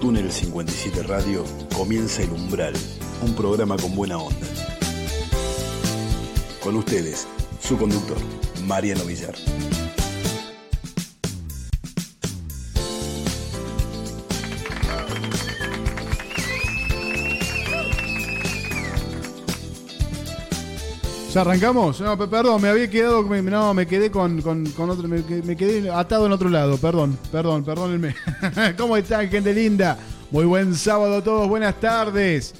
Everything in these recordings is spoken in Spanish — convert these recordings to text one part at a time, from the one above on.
Túnel 57 Radio comienza El Umbral, un programa con buena onda. Con ustedes, su conductor, Mariano Villar. ¿Ya arrancamos? No, pe- perdón, me había quedado, no, me quedé con, con- con otro, me, que- me quedé atado en otro lado, perdón, perdón, perdónenme. ¿Cómo están, gente linda? Muy buen sábado a todos, buenas tardes.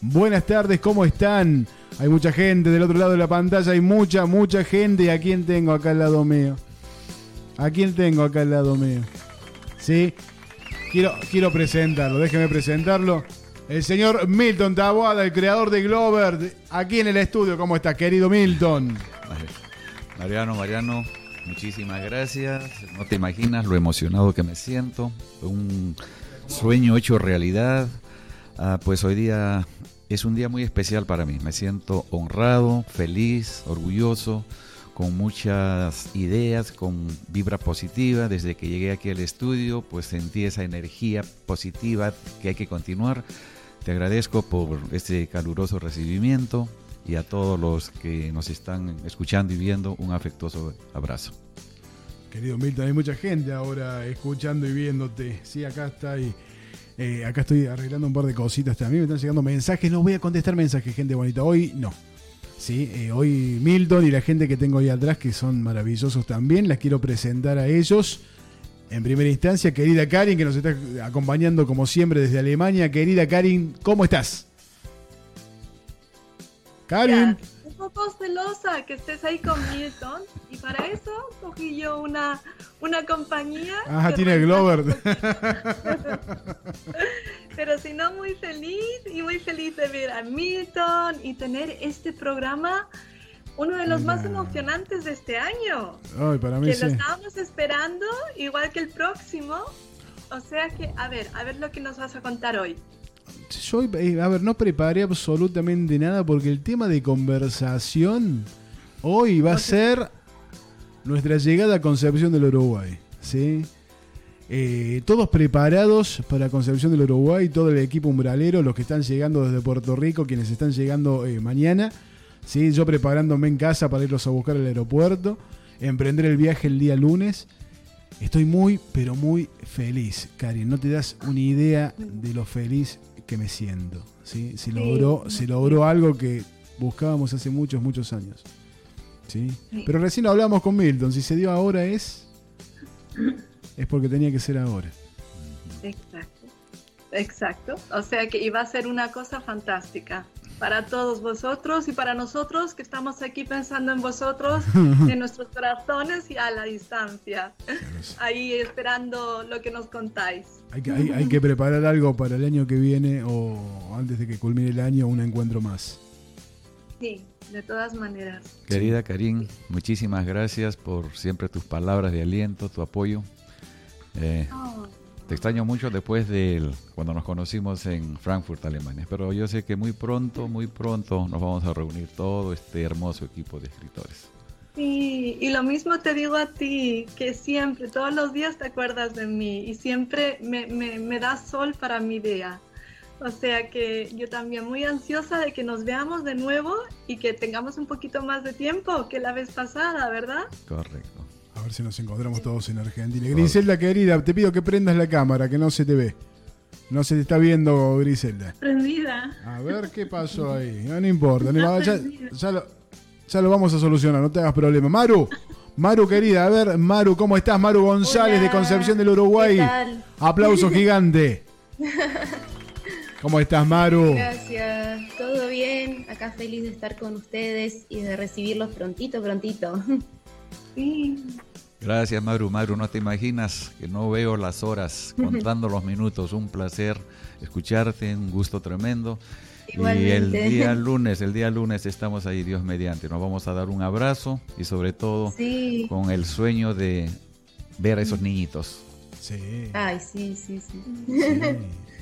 Buenas tardes, ¿cómo están? Hay mucha gente del otro lado de la pantalla, hay mucha, mucha gente. ¿Y a quién tengo acá al lado mío? ¿A quién tengo acá al lado mío? ¿Sí? Quiero, quiero presentarlo, déjeme presentarlo. El señor Milton Taboada, el creador de Glover, aquí en el estudio. ¿Cómo está, querido Milton? Mariano, Mariano, muchísimas gracias. No te imaginas lo emocionado que me siento. Un sueño hecho realidad. Ah, pues hoy día es un día muy especial para mí. Me siento honrado, feliz, orgulloso, con muchas ideas, con vibra positiva. Desde que llegué aquí al estudio, pues sentí esa energía positiva que hay que continuar. Te agradezco por este caluroso recibimiento y a todos los que nos están escuchando y viendo un afectuoso abrazo. Querido Milton, hay mucha gente ahora escuchando y viéndote. Sí, acá está y eh, acá estoy arreglando un par de cositas también. Me están llegando mensajes. No voy a contestar mensajes, gente bonita. Hoy no. Sí, eh, hoy Milton y la gente que tengo ahí atrás, que son maravillosos también, las quiero presentar a ellos. En primera instancia, querida Karin, que nos está acompañando como siempre desde Alemania. Querida Karin, ¿cómo estás? Karin. Ya, Un poco celosa que estés ahí con Milton y para eso cogí yo una, una compañía. Ajá, tiene Glover. Pero si no, muy feliz y muy feliz de ver a Milton y tener este programa, uno de los más Nah. emocionantes de este año. Ay, para mí Que sí. lo estábamos esperando, igual que el próximo. O sea que, a ver, a ver lo que nos vas a contar hoy. Yo, eh, a ver, no preparé absolutamente nada porque el tema de conversación hoy va a ser nuestra llegada a Concepción del Uruguay. ¿sí? Eh, todos preparados para Concepción del Uruguay, todo el equipo umbralero, los que están llegando desde Puerto Rico, quienes están llegando eh, mañana. ¿Sí? Yo preparándome en casa para irlos a buscar al aeropuerto, emprender el viaje el día lunes. Estoy muy, pero muy feliz, Karin. No te das una idea de lo feliz que me siento. ¿sí? Se, Sí, logró, se logró algo que buscábamos hace muchos, muchos años. ¿sí? Sí. Pero recién lo hablamos con Milton. Si se dio ahora es. Es porque tenía que ser ahora. Exacto, exacto. O sea que iba a ser una cosa fantástica para todos vosotros y para nosotros que estamos aquí pensando en vosotros, en nuestros corazones y a la distancia, ahí esperando lo que nos contáis. Hay que, hay, hay que preparar algo para el año que viene o antes de que culmine el año, un encuentro más. Sí, de todas maneras. Querida Karin, muchísimas gracias por siempre tus palabras de aliento, tu apoyo. Eh, Oh, te extraño mucho después de cuando nos conocimos en Frankfurt, Alemania, pero yo sé que muy pronto, muy pronto nos vamos a reunir todo este hermoso equipo de escritores. Sí, y lo mismo te digo a ti, que siempre, todos los días te acuerdas de mí y siempre me, me, me das sol para mi día. O sea que yo también muy ansiosa de que nos veamos de nuevo y que tengamos un poquito más de tiempo que la vez pasada, ¿verdad? Correcto. Ver si nos encontramos todos en Argentina. Griselda, querida, te pido que prendas la cámara, que no se te ve. No se te está viendo, Griselda. Prendida. A ver qué pasó ahí. No, no importa. no ya, lo, ya lo vamos a solucionar, no te hagas problema. Maru, Maru querida, a ver, Maru, ¿cómo estás? Maru González de Concepción del Uruguay. ¿qué tal? Aplauso gigante. ¿Cómo estás, Maru? Gracias, todo bien. Acá feliz de estar con ustedes y de recibirlos prontito, prontito. Sí. Gracias, Maru. Maru, no te imaginas que no veo las horas contando los minutos. Un placer escucharte, un gusto tremendo. Y el Igualmente. día lunes, el día lunes estamos ahí, Dios mediante. Nos vamos a dar un abrazo y sobre todo Sí. con el sueño de ver a esos niñitos. Sí, Ay, sí, sí, sí. sí,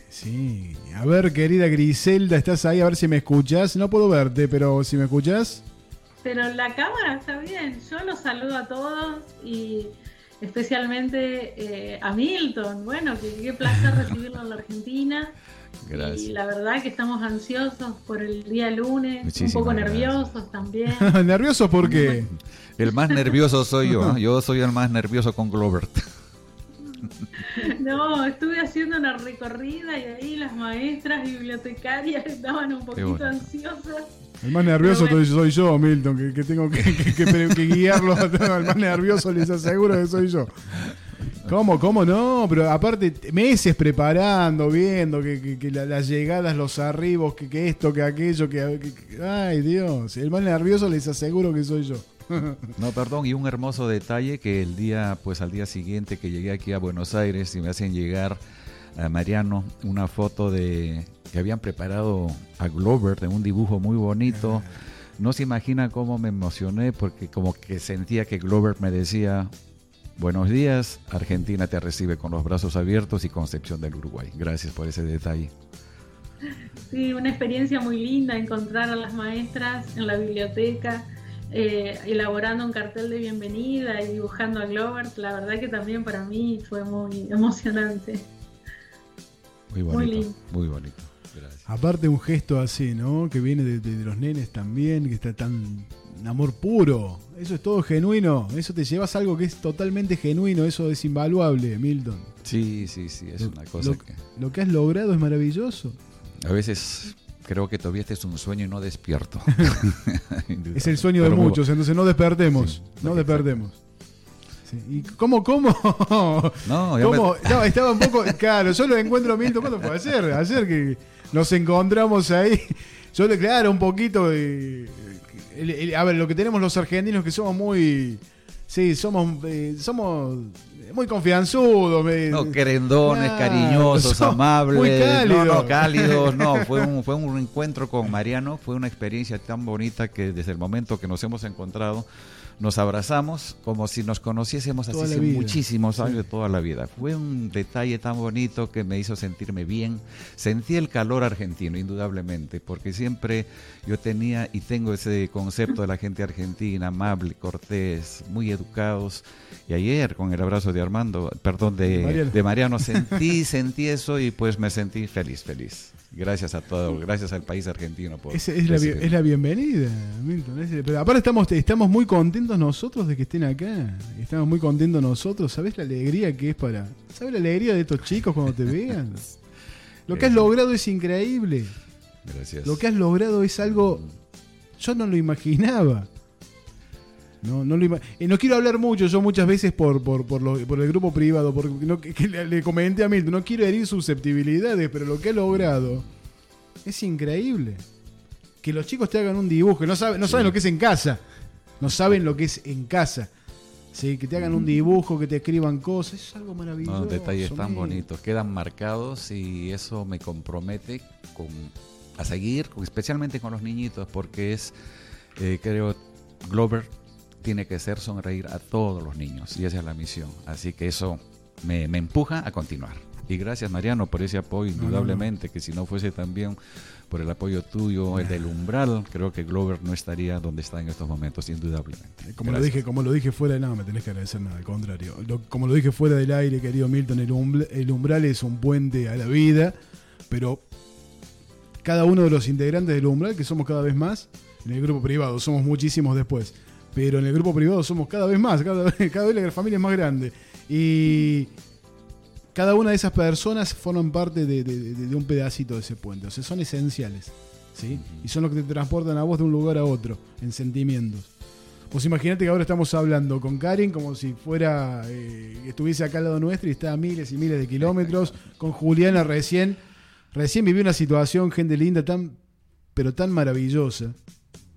sí. A ver, querida Griselda, ¿estás ahí? A ver si me escuchas. No puedo verte, pero si me escuchas. Pero la cámara está bien. Yo los saludo a todos y especialmente eh, a Milton. Bueno, qué placer recibirlo en la Argentina. Gracias. Y la verdad que estamos ansiosos por el día lunes, un poco nerviosos también. ¿Nerviosos por qué? El más nervioso soy yo, ¿eh? yo soy el más nervioso con Glovert. No, estuve haciendo una recorrida y ahí las maestras bibliotecarias estaban un poquito ansiosas. El más nervioso soy yo, Milton, que, tengo que, que guiarlo. El más nervioso les aseguro que soy yo. ¿Cómo, cómo no? Pero aparte, meses preparando, viendo que, las llegadas, los arribos, que, esto, que aquello, que, Ay, Dios. El más nervioso les aseguro que soy yo. No, perdón, y un hermoso detalle que el día, pues al día siguiente que llegué aquí a Buenos Aires y me hacen llegar a Mariano una foto de que habían preparado a Glover de un dibujo muy bonito. No se imagina cómo me emocioné porque como que sentía que Glover me decía, buenos días, Argentina te recibe con los brazos abiertos y Concepción del Uruguay. Gracias por ese detalle. Sí, una experiencia muy linda encontrar a las maestras en la biblioteca eh, elaborando un cartel de bienvenida y dibujando a Glovert, la verdad que también para mí fue muy emocionante. Muy bonito. Muy, bonito. Gracias. Aparte un gesto así, ¿no? Que viene de, los nenes también, que está tan amor puro. Eso es todo genuino. Eso te llevas algo que es totalmente genuino. Eso es invaluable, Milton. Sí, sí, sí. Es una cosa que... Lo que has logrado es maravilloso. A veces creo que todavía este es un sueño y no despierto. es el sueño de muchos, entonces no despertemos, no despertemos. ¿Y cómo, cómo? No, no, estaba un poco. Claro, yo lo encuentro Milton. ¿Cuándo fue? Ayer, ayer que nos encontramos ahí. Yo le, claro, un poquito. a ver, lo que tenemos los argentinos que somos muy. Sí, somos, eh, somos muy confianzudos. no, querendones, cariñosos, amables. Muy cálidos. No, no, cálidos. No, fue un, fue un encuentro con Mariano. Fue una experiencia tan bonita que desde el momento que nos hemos encontrado nos abrazamos como si nos conociésemos hace muchísimos años de toda la vida. Fue un detalle tan bonito que me hizo sentirme bien. Sentí el calor argentino, indudablemente, porque siempre yo tenía y tengo ese concepto de la gente argentina, amable, cortés, muy educados. Y ayer con el abrazo de Armando, perdón, de Mariano, de Mariano sentí, sentí eso y pues me sentí feliz, feliz. Gracias a todos, gracias al país argentino. Por es, es, la, bienvenida, Milton. pero aparte estamos, estamos muy contentos nosotros de que estén acá. Estamos muy contentos nosotros. ¿Sabes la alegría que es para... ¿Sabes la alegría de estos chicos cuando te vean? Lo que has logrado es increíble. Gracias. Lo que has logrado es algo... Yo no lo imaginaba. No, no, lo no quiero hablar mucho, yo muchas veces por, por, por, el grupo privado, porque no, le, comenté a Milton, no quiero herir susceptibilidades, pero lo que he logrado es increíble. Que los chicos te hagan un dibujo, no saben, no saben lo que es en casa, no saben lo que es en casa. Sí, que te hagan un dibujo, que te escriban cosas, es algo maravilloso. detalles tan bonitos, quedan marcados y eso me compromete con, a seguir, especialmente con los niñitos, porque es, eh, creo, Glover tiene que ser sonreír a todos los niños y esa es la misión. Así que eso me, empuja a continuar. Y gracias Mariano por ese apoyo, indudablemente, que si no fuese también por el apoyo tuyo, el del umbral, creo que Glover no estaría donde está en estos momentos, indudablemente. Como lo dije, como lo dije fuera de nada, me tenés que agradecer nada, al contrario. como lo dije fuera del aire, querido Milton, el, el umbral es un puente a la vida, pero cada uno de los integrantes del umbral, que somos cada vez más, en el grupo privado, somos muchísimos después pero en el grupo privado somos cada vez más, cada vez, cada vez la familia es más grande. Y cada una de esas personas forman parte de, un pedacito de ese puente, o sea, son esenciales. ¿sí? Y son los que te transportan a vos de un lugar a otro, en sentimientos. Pues imagínate que ahora estamos hablando con Karen como si fuera, eh, estuviese acá al lado nuestro y está a miles y miles de kilómetros, con Juliana recién, recién vivió una situación, gente linda, tan, pero tan maravillosa,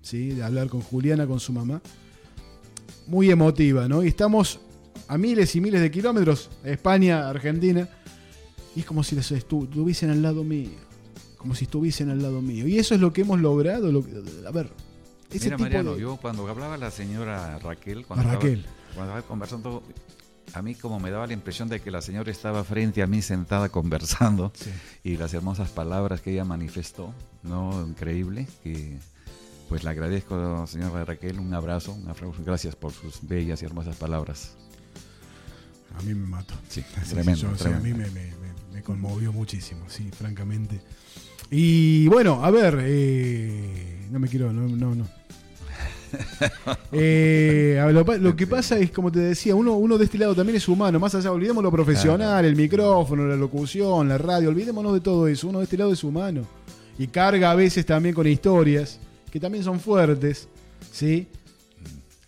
¿sí? de hablar con Juliana, con su mamá muy emotiva, ¿no? Y estamos a miles y miles de kilómetros, España, Argentina, y es como si estuviesen al lado mío, como si estuviesen al lado mío. Y eso es lo que hemos logrado. Lo, a ver, ese Mira, Mariano, yo cuando hablaba la señora Raquel, cuando, Raquel. Estaba, conversando, a mí como me daba la impresión de que la señora estaba frente a mí sentada conversando y las hermosas palabras que ella manifestó, ¿no? Increíble, que pues le agradezco, señora Raquel, un abrazo, un abrazo, gracias por sus bellas y hermosas palabras. a mí me mató. Sí, Sí, tremendo, sí, a mí me, me- me- me conmovió muchísimo, sí, francamente. Y bueno, a ver, eh, no me quiero, no, no. no. Eh, lo que pasa es, como te decía, uno, uno de este lado también es humano, más allá, olvidemos lo profesional, el micrófono, la locución, la radio, olvidémonos de todo eso, uno de este lado es humano. Y carga a veces también con historias, que también son fuertes, ¿sí?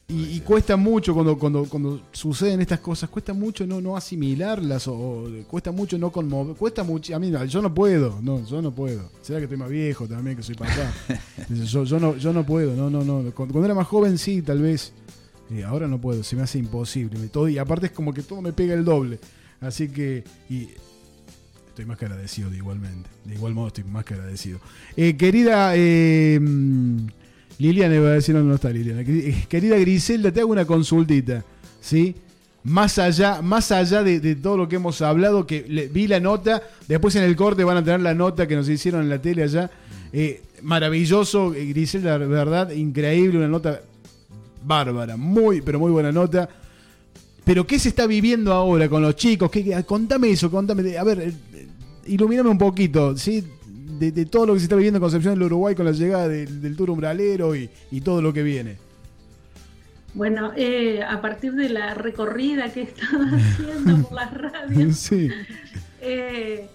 Y, y cuesta mucho cuando, cuando, cuando suceden estas cosas, cuesta mucho no, no asimilarlas o, o cuesta mucho no conmover, cuesta mucho, a mí yo no puedo, no, yo no puedo. Será que estoy más viejo también, que soy papá. yo, yo no, yo no puedo, no, no, no. Cuando, era más joven sí, tal vez. Eh, ahora no puedo, se me hace imposible. Me- todo, y aparte es como que todo me pega el doble. Así que, y estoy más que agradecido de igualmente. De igual modo estoy más que agradecido. Eh, querida eh, mm, Liliana, iba a decir, no, no está Liliana. Eh, Querida Griselda, te hago una consultita. ¿Sí? Más allá, más allá de, todo lo que hemos hablado, que vi la nota, después en el corte van a tener la nota que nos hicieron en la tele allá. Eh, maravilloso, Griselda, verdad, increíble, una nota bárbara, muy, pero muy buena nota. Pero ¿qué se está viviendo ahora con los chicos? ¿Qué, contame eso, contame. A ver, ilumíname un poquito, ¿sí? De, de todo lo que se está viviendo en Concepción del Uruguay con la llegada del, del tour umbralero y, y todo lo que viene. Bueno, eh, a partir de la recorrida que he estado haciendo por las radios, Sí. eh,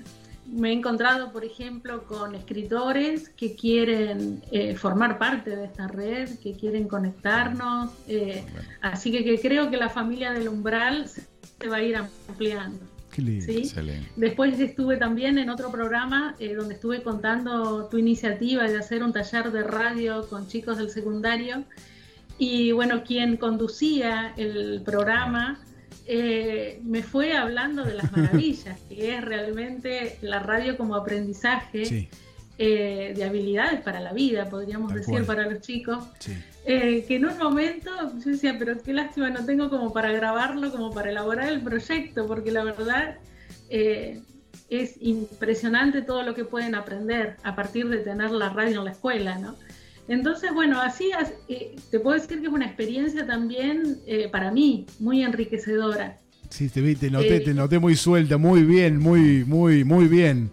me he encontrado, por ejemplo, con escritores que quieren eh, formar parte de esta red, que quieren conectarnos. así que, que creo que la familia del umbral se va a ir ampliando. Qué lindo. ¿sí? Excelente. Después estuve también en otro programa eh, donde estuve contando tu iniciativa de hacer un taller de radio con chicos del secundario. Y bueno, quien conducía el programa eh, me fue hablando de las maravillas, que es realmente la radio como aprendizaje Sí, eh, de habilidades para la vida, podríamos Tal decir, cual. para los chicos. sí. Eh, que en un momento yo decía, pero qué lástima, no tengo como para grabarlo, como para elaborar el proyecto, porque la verdad eh, es impresionante todo lo que pueden aprender a partir de tener la radio en la escuela, ¿no? Entonces, bueno, así as- eh, te puedo decir que es una experiencia también eh, para mí muy enriquecedora. Sí, te vi, te noté, Eh, te noté muy suelta, muy bien, muy, muy, muy bien.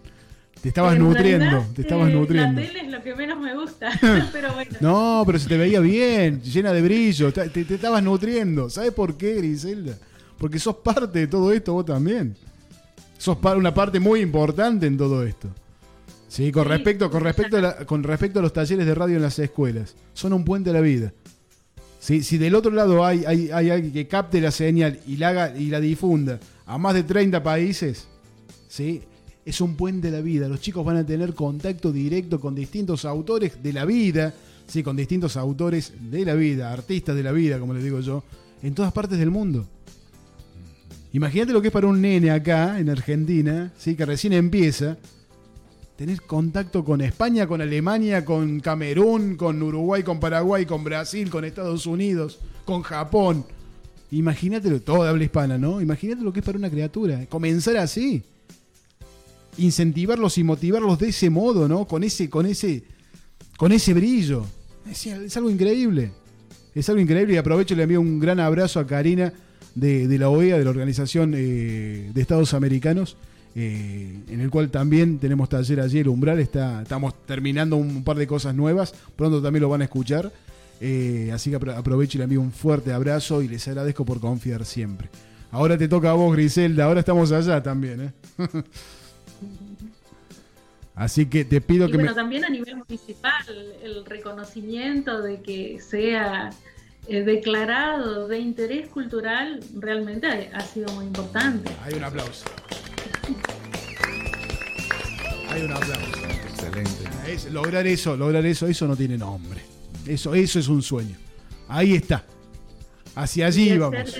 Te estabas En nutriendo, realidad, te estabas eh, nutriendo. La tele es lo que menos me gusta, pero bueno. No, pero se te veía bien, llena de brillo, te, estabas nutriendo. ¿Sabes por qué, Griselda? Porque sos parte de todo esto vos también. Sos una parte muy importante en todo esto. Sí, con Sí, respecto, con respecto, a la- con respecto a los talleres de radio en las escuelas. Son un puente a la vida. Sí, si del otro lado hay, hay, hay alguien que capte la señal y la, haga, y la difunda a más de 30 países, ¿sí? Es un puente a la vida. Los chicos van a tener contacto directo con distintos autores de la vida, ¿sí? con distintos autores de la vida, artistas de la vida, como les digo yo, en todas partes del mundo. Imagínate lo que es para un nene acá, en Argentina, ¿sí? que recién empieza, tener contacto con España, con Alemania, con Camerún, con Uruguay, con Paraguay, con Brasil, con Estados Unidos, con Japón. Imagínate, de habla hispana, ¿no? Imagínate lo que es para una criatura. Comenzar así. Incentivarlos y motivarlos de ese modo, ¿no? Con ese, con ese, con ese brillo. Es, algo increíble. Es algo increíble y aprovecho y le envío un gran abrazo a Karina de, la OEA, de la Organización eh, de Estados Americanos, eh, en el cual también tenemos taller allí, el Umbral, está, estamos terminando un par de cosas nuevas, pronto también lo van a escuchar, eh, así que apro- aprovecho y le envío un fuerte abrazo y les agradezco por confiar siempre. Ahora te toca a vos, Griselda, ahora estamos allá también. ¿eh? así que te pido Y que bueno, me... también a nivel municipal, el reconocimiento de que sea eh, declarado de interés cultural realmente ha, ha sido muy importante. Hay un aplauso. Hay un aplauso. Excelente. Es- lograr eso, lograr eso, eso no tiene nombre. Eso, eso es un sueño. Ahí está. Hacia allí vamos.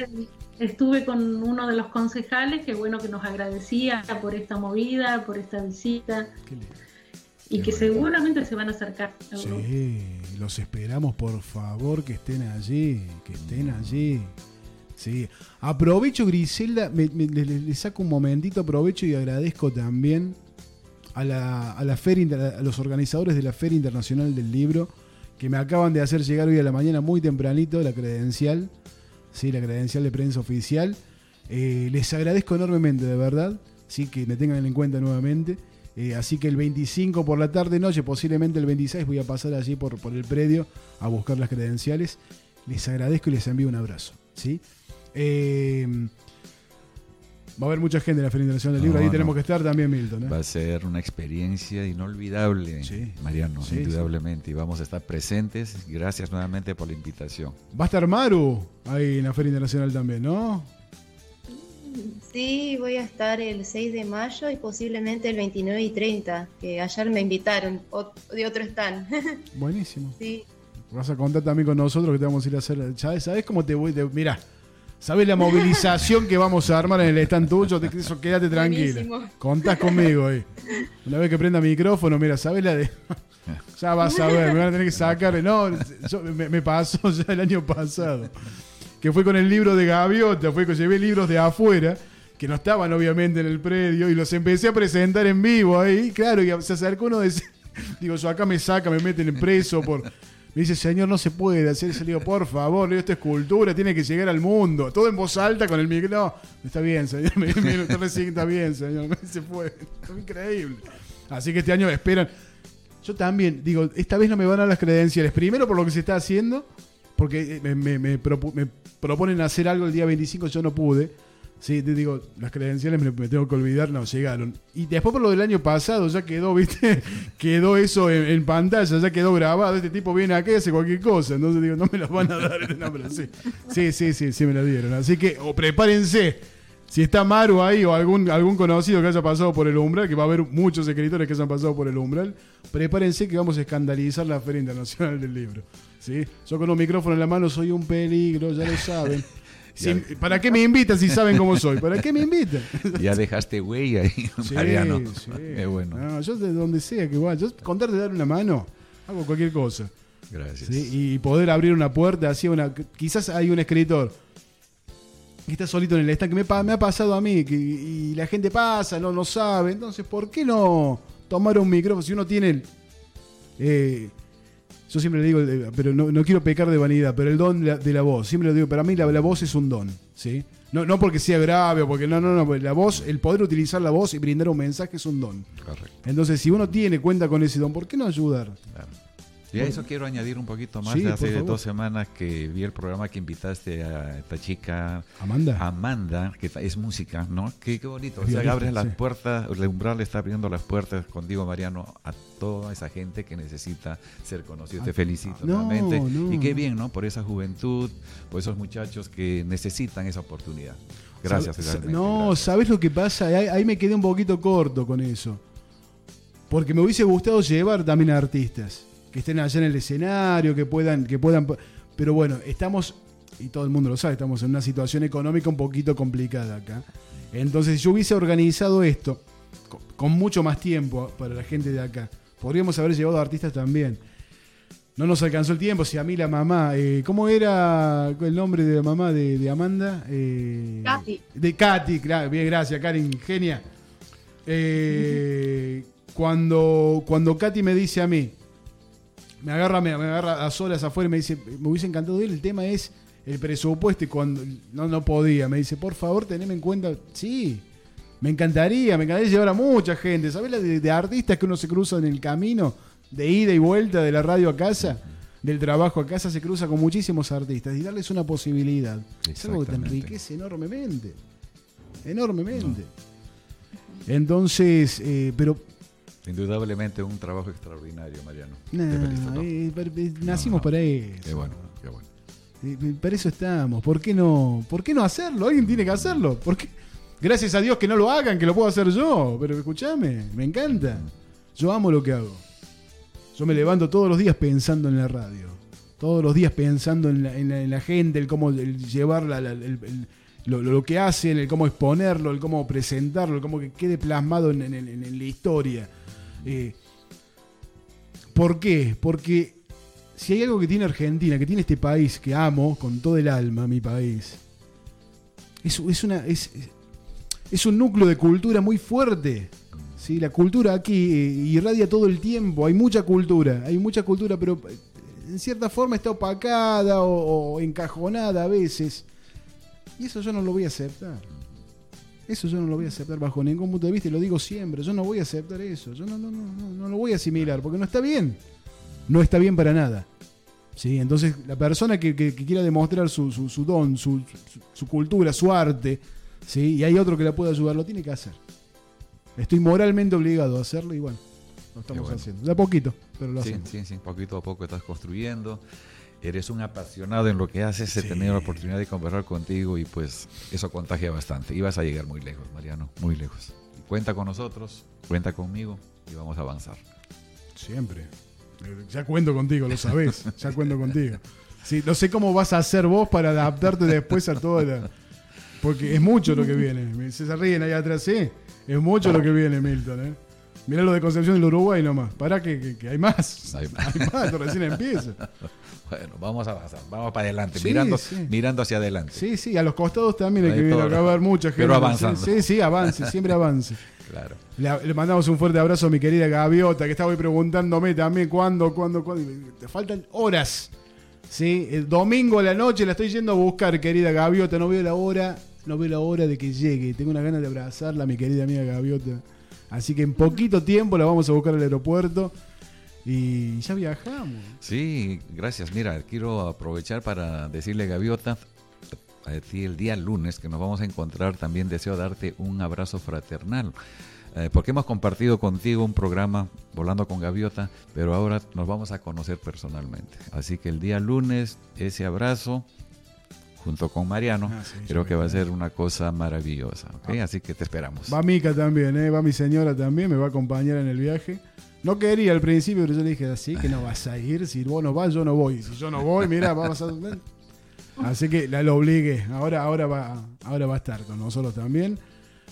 Estuve con uno de los concejales que bueno que nos agradecía por esta movida, por esta visita Qué lindo. y Qué que seguramente se van a acercar. a. Sí, los esperamos por favor que estén allí, que estén allí. Sí, aprovecho Griselda, me- me- le, le- le saco un momentito, aprovecho y agradezco también a, la, a la feria, a los organizadores de la Feria Internacional del Libro, que me acaban de hacer llegar hoy a la mañana muy tempranito la credencial, sí, la credencial de prensa oficial. Eh, les agradezco enormemente, de verdad, sí, que me tengan en cuenta nuevamente. Eh, así que el 25 por la tarde, noche, posiblemente el 26 voy a pasar allí por, por el predio a buscar las credenciales. Les agradezco y les envío un abrazo. ¿sí? Eh, va a haber mucha gente en la Feria Internacional del No, Libro. Ahí no. tenemos que estar también, Milton. ¿eh? Va a ser una experiencia inolvidable, Sí. Mariano, Sí, indudablemente. Y vamos a estar presentes. Gracias nuevamente por la invitación. Va a estar Maru ahí en la Feria Internacional también, ¿no? Sí, voy a estar el 6 de mayo y posiblemente el 29 y 30, que ayer me invitaron de otro stand. Buenísimo. sí, Vas a contar también con nosotros que te vamos a ir a hacer. ¿Sabes, ¿Sabes cómo te voy? Te, mirá, ¿sabes la movilización que vamos a armar en el stand tuyo? Te, eso, quédate tranquila. Buenísimo. Contás conmigo ahí. Una vez que prenda micrófono, mira, ¿sabes la de.? ya vas a ver, me van a tener que sacar. No, yo- me, me pasó ya el año pasado. Que fue con el libro de Gaviota, fue que llevé libros de afuera, que no estaban obviamente en el predio, y los empecé a presentar en vivo ahí. Claro, y se acercó uno de. Digo, yo acá me saca, me meten en preso por. Me dice, señor, no se puede hacer eso. Le digo, por favor, le digo, esto es cultura, tiene que llegar al mundo. Todo en voz alta con el micrófono. No, está bien, señor. Me, me, está bien, señor. Se fue. Es increíble. Así que este año esperan. Yo también, digo, esta vez no me van a las credenciales. Primero por lo que se está haciendo, porque eh, me, me proponen hacer algo el día 25, yo no pude. Sí, te digo, las credenciales me, tengo que olvidar, no, llegaron. Y después por lo del año pasado, ya quedó, viste, quedó eso en, pantalla, ya quedó grabado. Este tipo viene acá y hace cualquier cosa. Entonces digo, no me las van a dar. No, pero sí, sí, sí, sí, sí me la dieron. Así que, o prepárense. Si está Maru ahí o algún, algún conocido que haya pasado por el umbral, que va a haber muchos escritores que hayan pasado por el umbral, prepárense que vamos a escandalizar la Feria Internacional del Libro. ¿sí? Yo con un micrófono en la mano soy un peligro, ya lo saben. Si- ¿Para qué me invitan si saben cómo soy? ¿Para qué me invitan? Ya dejaste huella ahí, Sí, Mariano. sí. Qué bueno. No, yo de donde sea que vaya, yo contarte dar una mano, hago cualquier cosa. Gracias. ¿sí? Y poder abrir una puerta así, una, quizás hay un escritor que está solito en el stand, que me, ha pasado a mí, que, y la gente pasa, no, no sabe, entonces, ¿por qué no tomar un micrófono? Si uno tiene, el- eh, yo siempre le digo, eh, pero no, no quiero pecar de vanidad, pero el don de la, de la voz, siempre lo digo, para mí la, la voz es un don, ¿sí? No, no porque sea grave o porque no, no, no, la voz, el poder utilizar la voz y brindar un mensaje es un don. Correcto. Entonces, si uno tiene cuenta con ese don, ¿por qué no ayudar? claro. Y a eso quiero añadir un poquito más. Sí, de hace dos semanas que vi el programa que invitaste a esta chica Amanda. Amanda, que es música, ¿no? Qué, qué bonito. O sea, abres las sí. puertas, el umbral está abriendo las puertas contigo, Mariano, a toda esa gente que necesita ser conocido. Te felicito Ah, realmente. no. Y qué bien, ¿no? Por esa juventud, por esos muchachos que necesitan esa oportunidad. Gracias, Sa- sa- realmente, No, gracias. ¿sabes lo que pasa? Ahí, ahí me quedé un poquito corto con eso. Porque me hubiese gustado llevar también a artistas que estén allá en el escenario, que puedan, que puedan. Pero bueno, estamos, y todo el mundo lo sabe, estamos en una situación económica un poquito complicada acá. Entonces, si yo hubiese organizado esto con, con mucho más tiempo para la gente de acá, podríamos haber llevado a artistas también. No nos alcanzó el tiempo, si a mí la mamá, eh, ¿cómo era el nombre de la mamá de, de Amanda? Eh, Katy. De Katy, claro, bien, gracias, Karin, genia. Eh, cuando, cuando Katy me dice a mí, me agarra, me, agarra a solas afuera y me dice, me hubiese encantado ir, el tema es el presupuesto y cuando no, no podía, me dice, por favor, teneme en cuenta, sí, me encantaría, me encantaría llevar a mucha gente, ¿sabes la de, de artistas que uno se cruza en el camino de ida y vuelta de la radio a casa? Del trabajo a casa se cruza con muchísimos artistas y darles una posibilidad. Es algo que te enriquece enormemente. Enormemente. Entonces, eh, pero Indudablemente un trabajo extraordinario, Mariano. Nah, eh, eh, nacimos No, para Qué eso. bueno, qué bueno. Eh, eh, Para eso estamos. ¿Por qué no? ¿Por qué no hacerlo? Alguien tiene que hacerlo. ¿Por qué? Gracias a Dios que no lo hagan, que lo puedo hacer yo. Pero escúchame, me encanta. Yo amo lo que hago. Yo me levanto todos los días pensando en la radio. Todos los días pensando en la, en la- en la gente, el cómo el llevar la- la- el- el- lo, lo que hacen, el cómo exponerlo, el cómo presentarlo, el cómo que quede plasmado en la historia. Eh, ¿Por qué? Porque si hay algo que tiene Argentina, que tiene este país que amo con todo el alma, mi país, es, un núcleo de cultura muy fuerte. ¿sí? La cultura aquí eh, irradia todo el tiempo, hay mucha cultura, hay mucha cultura, pero eh, en cierta forma está opacada o encajonada a veces. Y eso yo no lo voy a aceptar. Eso yo no lo voy a aceptar bajo ningún punto de vista y lo digo siempre. Yo no voy a aceptar eso. Yo no, no, no, no, no lo voy a asimilar porque no está bien. No está bien para nada. ¿Sí? Entonces, la persona que, que- que quiera demostrar su, su- su don, su, su- cultura, su arte, ¿sí? y hay otro que la puede ayudar, lo tiene que hacer. Estoy moralmente obligado a hacerlo y bueno, lo estamos bueno. haciendo. De a poquito, pero lo Sí, hacemos. sí, sí, poquito a poco estás construyendo. Eres un apasionado en lo que haces. He Sí. tenido la oportunidad de conversar contigo y pues eso contagia bastante. Y vas a llegar muy lejos, Mariano, muy lejos. Y cuenta con nosotros, cuenta conmigo y vamos a avanzar. Siempre. Ya cuento contigo, lo sabés. Ya cuento contigo. Sí, no sé cómo vas a hacer vos para adaptarte después a toda la. Porque es mucho lo que viene. Se ríen ahí atrás, sí. Es mucho lo que viene, Milton, ¿eh? Mirá lo de Concepción del Uruguay nomás. Pará que, que- que hay más. Hay Hay más. más, esto recién empieza. Bueno, vamos a avanzar, vamos para adelante, Sí, mirando, sí. mirando hacia adelante. Sí, sí, a los costados también hay que ver. Acá va a haber mucha gente. Pero avanzando. Sí, sí, avance, siempre avance. Claro. Le, le mandamos un fuerte abrazo a mi querida Gaviota, que estaba hoy preguntándome también cuándo, cuándo, cuándo. Te faltan horas. ¿Sí? El domingo a la noche la estoy yendo a buscar, querida Gaviota. No veo la hora, no veo la hora de que llegue. Tengo una ganas de abrazarla, mi querida amiga Gaviota. Así que en poquito tiempo la vamos a buscar al aeropuerto. Y ya viajamos. Sí, gracias. Mira, quiero aprovechar para decirle, Gaviota, a ti el día lunes que nos vamos a encontrar, también deseo darte un abrazo fraternal. Eh, porque hemos compartido contigo un programa Volando con Gaviota, pero ahora nos vamos a conocer personalmente. Así que el día lunes, ese abrazo, junto con Mariano, Ah, sí, creo que va a ser una cosa maravillosa. ¿ok? Así que te esperamos. Va Mica también, ¿eh? va mi señora también, me va a acompañar en el viaje. No quería al principio, pero yo le dije, así que no vas a ir, si vos no vas, yo no voy. Si yo no voy, mira, vamos a... Así que la lo obligué, ahora, ahora, va, ahora va a estar con nosotros también.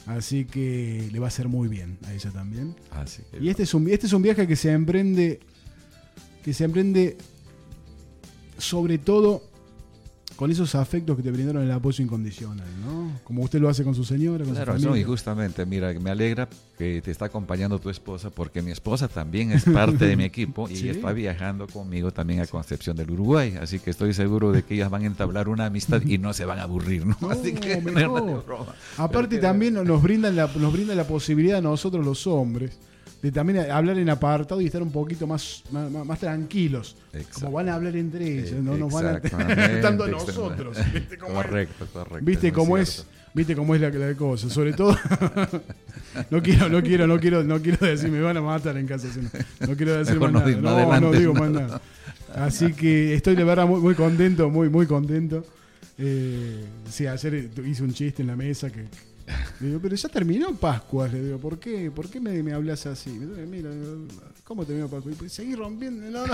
Así que le va a hacer muy bien a ella también. Así que- Y este es un, este es un viaje que se emprende, que se emprende sobre todo con esos afectos que te brindaron el apoyo incondicional, ¿no? Como usted lo hace con su señora, con Claro, su no, familia. y justamente, mira, me alegra que te está acompañando tu esposa, porque mi esposa también es parte de mi equipo y Sí. está viajando conmigo también a Concepción del Uruguay, así que estoy seguro de que ellas van a entablar una amistad y no se van a aburrir, ¿no? No, así que no, no. Aparte también nos brindan la, nos brinda la posibilidad a nosotros los hombres de también hablar en apartado y estar un poquito más, más, tranquilos. Exacto. Como van a hablar entre ellos, no nos van a tanto nosotros. ¿Viste cómo es? Correcto, correcto. ¿Viste cómo es? cierto. ¿Viste cómo es la, la cosa? Sobre todo no quiero, no quiero, no quiero, no quiero decir me van a matar en casa, si no, quiero decir más no nada. no No, digo más nada. Así que estoy de verdad muy, muy contento, muy, muy contento. Eh, sí, ayer hice un chiste en la mesa que le digo, pero ya terminó Pascua, le digo, ¿por qué? ¿Por qué me, me hablas así? Me Mira, ¿cómo terminó Pascua? Y pues, seguí rompiendo, no, no.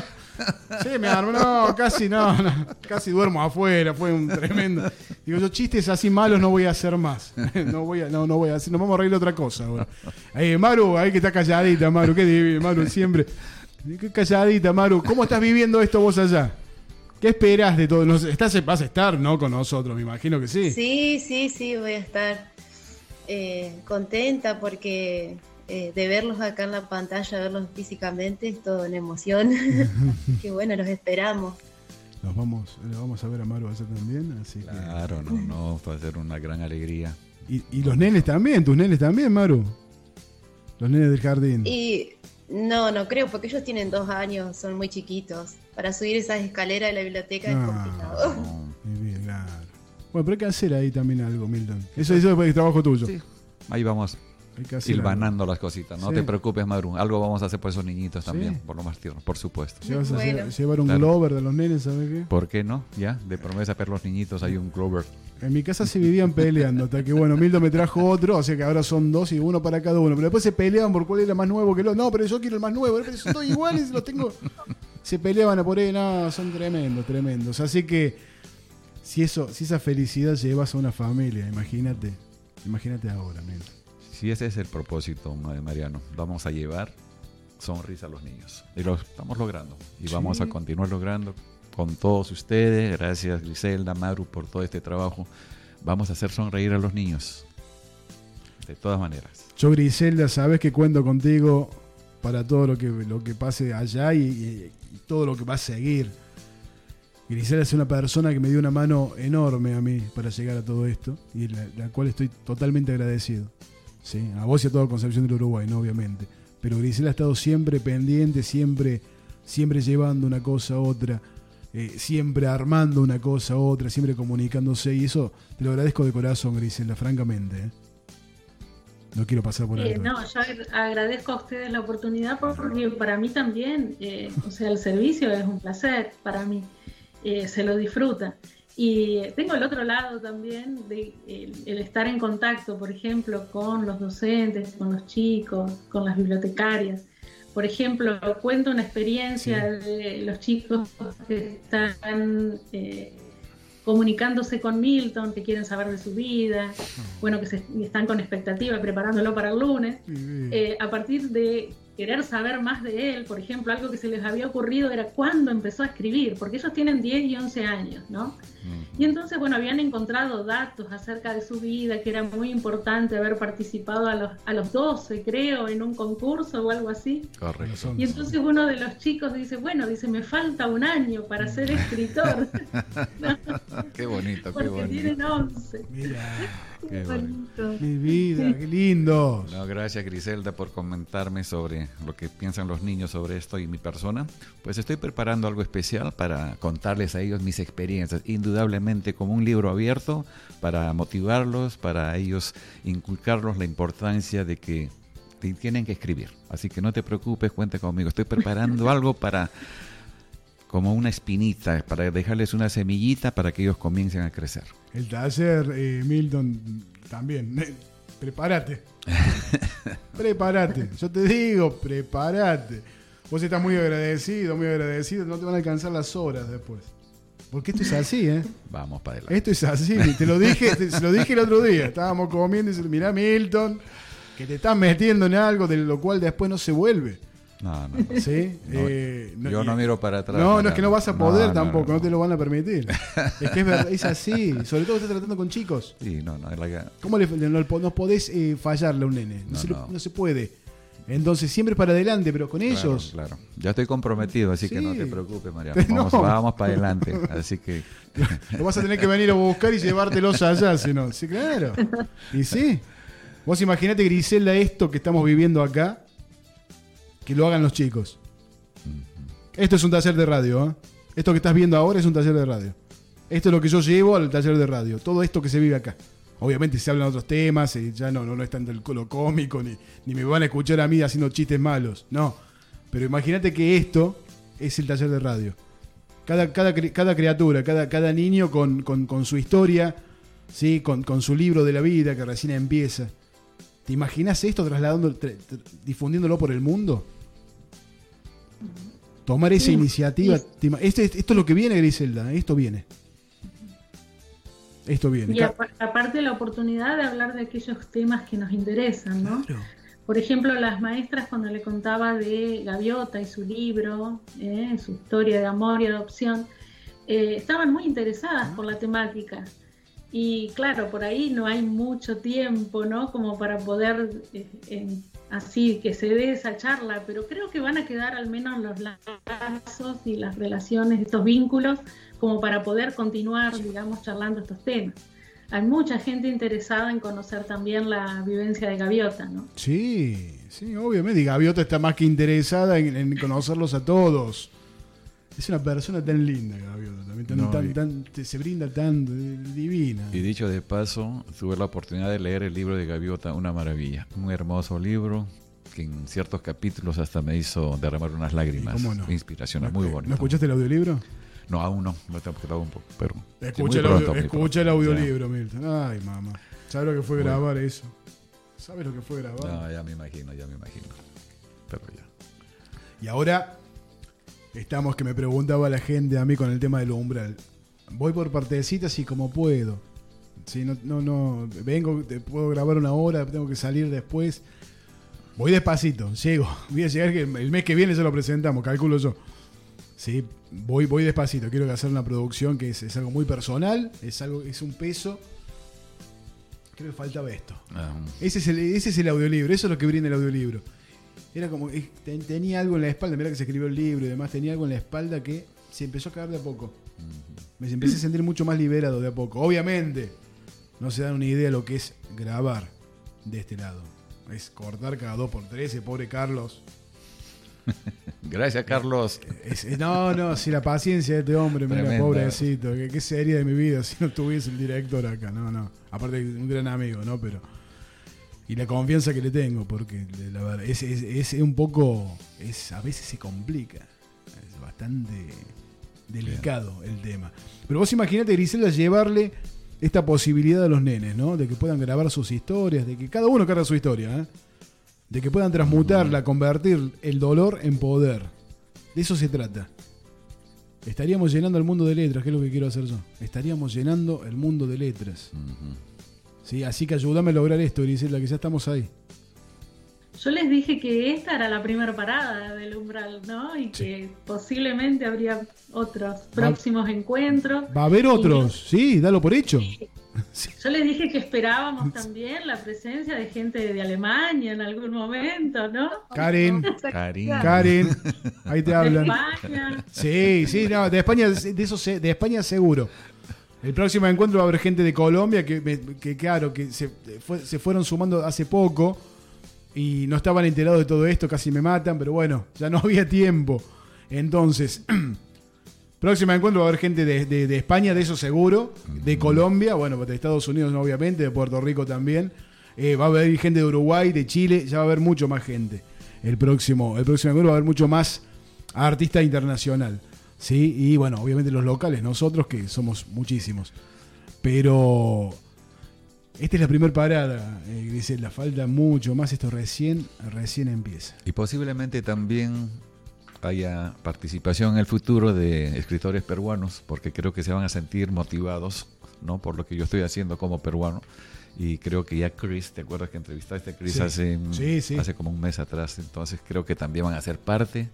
Sí, mi hermano, no, casi no, no, casi duermo afuera, fue un tremendo. Digo, yo chistes así malos no voy a hacer más. No voy a, no, no voy a hacer, nos vamos a reír otra cosa ahora. Maru, ahí que está calladita, Maru, qué divino, Maru, siempre. Qué calladita, Maru. ¿Cómo estás viviendo esto vos allá? ¿Qué esperas de todo? Estás, vas a estar, ¿no? Con nosotros, me imagino que sí. Sí, sí, sí, voy a estar eh, contenta porque eh, de verlos acá en la pantalla, verlos físicamente, es todo una emoción. que bueno, los esperamos. Nos vamos, le vamos a ver a Maru allá también, así que- Claro, no, no, va a ser una gran alegría. Y, y los nenes también, tus nenes también, Maru. Los nenes del jardín. Y no, no creo, porque ellos tienen dos años, son muy chiquitos. Para subir esas escaleras de la biblioteca es Ah. complicado. No. Bueno, pero hay que hacer ahí también algo, Milton. Eso, eso es trabajo tuyo. Sí, ahí vamos Hay que hacer algo. silvanando las cositas. No Sí. te preocupes, Madru. Algo vamos a hacer por esos niñitos también, Sí. por lo más tierno, por supuesto. Llevas a Bueno. llevar, llevar un Claro. Glover de los nenes, ¿sabes qué? ¿Por qué no? Ya, de promesa para los niñitos hay un Grover. En mi casa se vivían peleando, hasta que bueno, Milton me trajo otro, o sea que ahora son dos y uno para cada uno. Pero después se peleaban por cuál era más nuevo que el otro. No, pero yo quiero el más nuevo, pero son todos iguales los tengo. Se peleaban a por ahí, no, son tremendos, tremendos. Así que si eso, si esa felicidad llevas a una familia, imagínate, imagínate ahora, Milton. Si ese es el propósito, Ma- Mariano, vamos a llevar sonrisa a los niños. Y lo estamos logrando. Y Sí. vamos a continuar logrando con todos ustedes. Gracias, Griselda, Maru, por todo este trabajo. Vamos a hacer sonreír a los niños. De todas maneras. Yo, Griselda, sabes que cuento contigo para todo lo que, lo que pase allá y, y- y todo lo que va a seguir. Grisela es una persona que me dio una mano enorme a mí para llegar a todo esto y la, la cual estoy totalmente agradecido. ¿sí? A vos y a toda Concepción del Uruguay, ¿no? obviamente. Pero Grisela ha estado siempre pendiente, siempre, siempre llevando una cosa a otra, eh, siempre armando una cosa a otra, siempre comunicándose. Y eso te lo agradezco de corazón, Grisela, francamente. ¿eh? No quiero pasar por ahí. Eh, no, yo agradezco a ustedes la oportunidad porque para mí también, o sea, el servicio es un placer para mí, eh, se lo disfruta. Y tengo el otro lado también de el, el, estar en contacto, por ejemplo, con los docentes, con los chicos, con las bibliotecarias. Por ejemplo, cuento una experiencia sí. de los chicos que están eh, comunicándose con Milton, que quieren saber de su vida, bueno, que se, están con expectativa preparándolo para el lunes, eh, a partir de querer saber más de él, por ejemplo, algo que se les había ocurrido era cuándo empezó a escribir, porque ellos tienen 10 y 11 años, ¿no? Y entonces, bueno, habían encontrado datos acerca de su vida, que era muy importante haber participado a los, a los 12, creo, en un concurso o algo así. Correcto. Y entonces uno de los chicos dice, bueno, dice, me falta un año para ser escritor. qué bonito, Porque qué bonito. tienen 11. Mira, Qué bonito. mi vida, qué lindo. No, gracias Griselda por comentarme sobre lo que piensan los niños sobre esto y mi persona. Pues estoy preparando algo especial para contarles a ellos mis experiencias, indudablemente como un libro abierto para motivarlos, para ellos inculcarlos la importancia de que tienen que escribir. Así que no te preocupes, cuenta conmigo. Estoy preparando algo para como una espinita, para dejarles una semillita para que ellos comiencen a crecer. El taller, eh, Milton, también. Eh, prepárate. prepárate. Yo te digo, prepárate. Vos estás muy agradecido, muy agradecido. No te van a alcanzar las horas después. Porque esto es así, ¿eh? Vamos para adelante. Esto es así. Te lo dije, te, lo dije el otro día. Estábamos comiendo y dice, mirá, Milton, que te estás metiendo en algo de lo cual después no se vuelve. No, no, no. ¿Sí? No, eh, no, yo no miro para atrás. No, no es que no vas a poder tampoco, no, te lo van a permitir. es que es, verdad, es así. Sobre todo estás tratando con chicos. Sí, no, no, la- ¿Cómo le, no, no podés eh, fallarle a un nene? No, No, se, lo- no. no se puede. Entonces siempre para adelante, pero con Claro, ellos. Claro, Ya estoy comprometido, así que no te preocupes, Mariano. No. Vamos, vamos para adelante. Así que Lo vas a tener que venir a buscar y llevártelos allá, si no. Sí, claro. Y sí. Vos imaginate, Griselda, esto que estamos viviendo acá, que lo hagan los chicos. Esto es un taller de radio, ¿eh? Esto que estás viendo ahora es un taller de radio. Esto es lo que yo llevo al taller de radio. Todo esto que se vive acá. Obviamente se hablan otros temas, y ya no, no, no es tanto el lo cómico, ni, ni me van a escuchar a mí haciendo chistes malos. No. Pero imagínate que esto es el taller de radio. Cada, cada, cada criatura, cada, cada niño con, con- con su historia, ¿sí? Con, con su libro de la vida que recién empieza. ¿Te imaginas esto trasladando, tra- tra- difundiéndolo por el mundo? Tomar esa Sí. iniciativa. Sí. te ima- esto, es- lo que viene, Griselda. ¿eh? Esto viene. Esto viene. Y apa- aparte la oportunidad de hablar de aquellos temas que nos interesan, ¿no? Claro. Por ejemplo, las maestras cuando le contaba de Gaviota y su libro, eh, su historia de amor y adopción, eh, estaban muy interesadas por la temática. Y claro, por ahí no hay mucho tiempo, ¿no? Como para poder eh, así que se dé esa charla, pero creo que van a quedar al menos los lazos y las relaciones, estos vínculos, como para poder continuar, digamos, charlando estos temas. Hay mucha gente interesada en conocer también la vivencia de Gaviota, ¿no? Sí, sí, obviamente. Y Gaviota está más que interesada en, en conocerlos a todos. Es una persona tan linda, Gaviota. También tan, No, tan- y- tan- se brinda tan eh, divina. Y dicho de paso, tuve la oportunidad de leer el libro de Gaviota, una maravilla. Un hermoso libro que en ciertos capítulos hasta me hizo derramar unas lágrimas. ¿Y cómo no? Inspiracional, muy bonito. ¿No escuchaste el audiolibro? No, aún no, lo tengo un poco, pero Escucha, el, audio- escucha audiolibro, Milton. Ay, mamá. ¿Sabes lo que fue Bueno. grabar eso? ¿Sabes lo que fue grabar? No, ya me imagino, ya me imagino. Pero ya. Y ahora estamos que me preguntaba la gente a mí con el tema del umbral. Voy por partecitas y como puedo. Sí, no, no, no. Vengo, te puedo grabar una hora, tengo que salir después. Voy despacito, llego. Voy a llegar que el mes que viene ya lo presentamos, calculo yo. Sí, voy, voy despacito. Quiero hacer una producción que es, es algo muy personal, es algo, es un peso. Creo que faltaba esto. Ah, Ese es, el, ese es el audiolibro, eso es lo que brinda el audiolibro. Era como, ten- tenía algo en la espalda, mirá que se escribió el libro y demás, tenía algo en la espalda que se empezó a caer de a poco. Me empecé a sentir mucho más liberado de a poco. Obviamente, no se dan una idea de lo que es grabar de este lado. Es cortar cada dos por tres, pobre Carlos. Gracias, Carlos. no, no, si la paciencia de este hombre, mira, pobrecito, ¿qué, sería de mi vida si no tuviese el director acá, no, no. Aparte, un gran amigo, ¿no? Pero. Y la confianza que le tengo, porque la verdad, es, es, un poco. Es, a veces se complica. Es bastante delicado el tema. Pero vos imaginate, Griselda, llevarle esta posibilidad a los nenes, ¿no? De que puedan grabar sus historias, de que cada uno carga su historia, ¿eh? De que puedan transmutarla, convertir el dolor en poder. De eso se trata. Estaríamos llenando el mundo de letras, que es lo que quiero hacer yo. Estaríamos llenando el mundo de letras. ¿Sí? Así que ayúdame a lograr esto, Griselda, que ya estamos ahí. Yo les dije que esta era la primera parada del umbral, ¿no? Y que posiblemente habría otros próximos encuentros. Va a haber otros, sí, dalo por hecho. Yo les dije que esperábamos también la presencia de gente de Alemania en algún momento, ¿no? Karen, Karen, ahí te hablan. De España. Sí, sí, no, de España, de eso, de España seguro. El próximo encuentro va a haber gente de Colombia que, que claro, que se, se fueron sumando hace poco y no estaban enterados de todo esto, casi me matan, pero bueno, ya no había tiempo. Entonces, próximo encuentro va a haber gente de, España, de eso seguro, de Colombia, bueno, de Estados Unidos obviamente, de Puerto Rico también. Eh, va a haber gente de Uruguay, de Chile, ya va a haber mucho más gente. El próximo, el próximo encuentro va a haber mucho más artista internacional. ¿sí? Y bueno, obviamente los locales, nosotros que somos muchísimos. Pero esta es la primera parada, eh, Grisela. Falta mucho más. Esto recién, recién empieza. Y posiblemente también haya participación en el futuro de escritores peruanos, porque creo que se van a sentir motivados, ¿no? Por lo que yo estoy haciendo como peruano. Y creo que ya Chris, ¿te acuerdas que entrevistaste a Chris hace, hace como un mes atrás? Entonces creo que también van a ser parte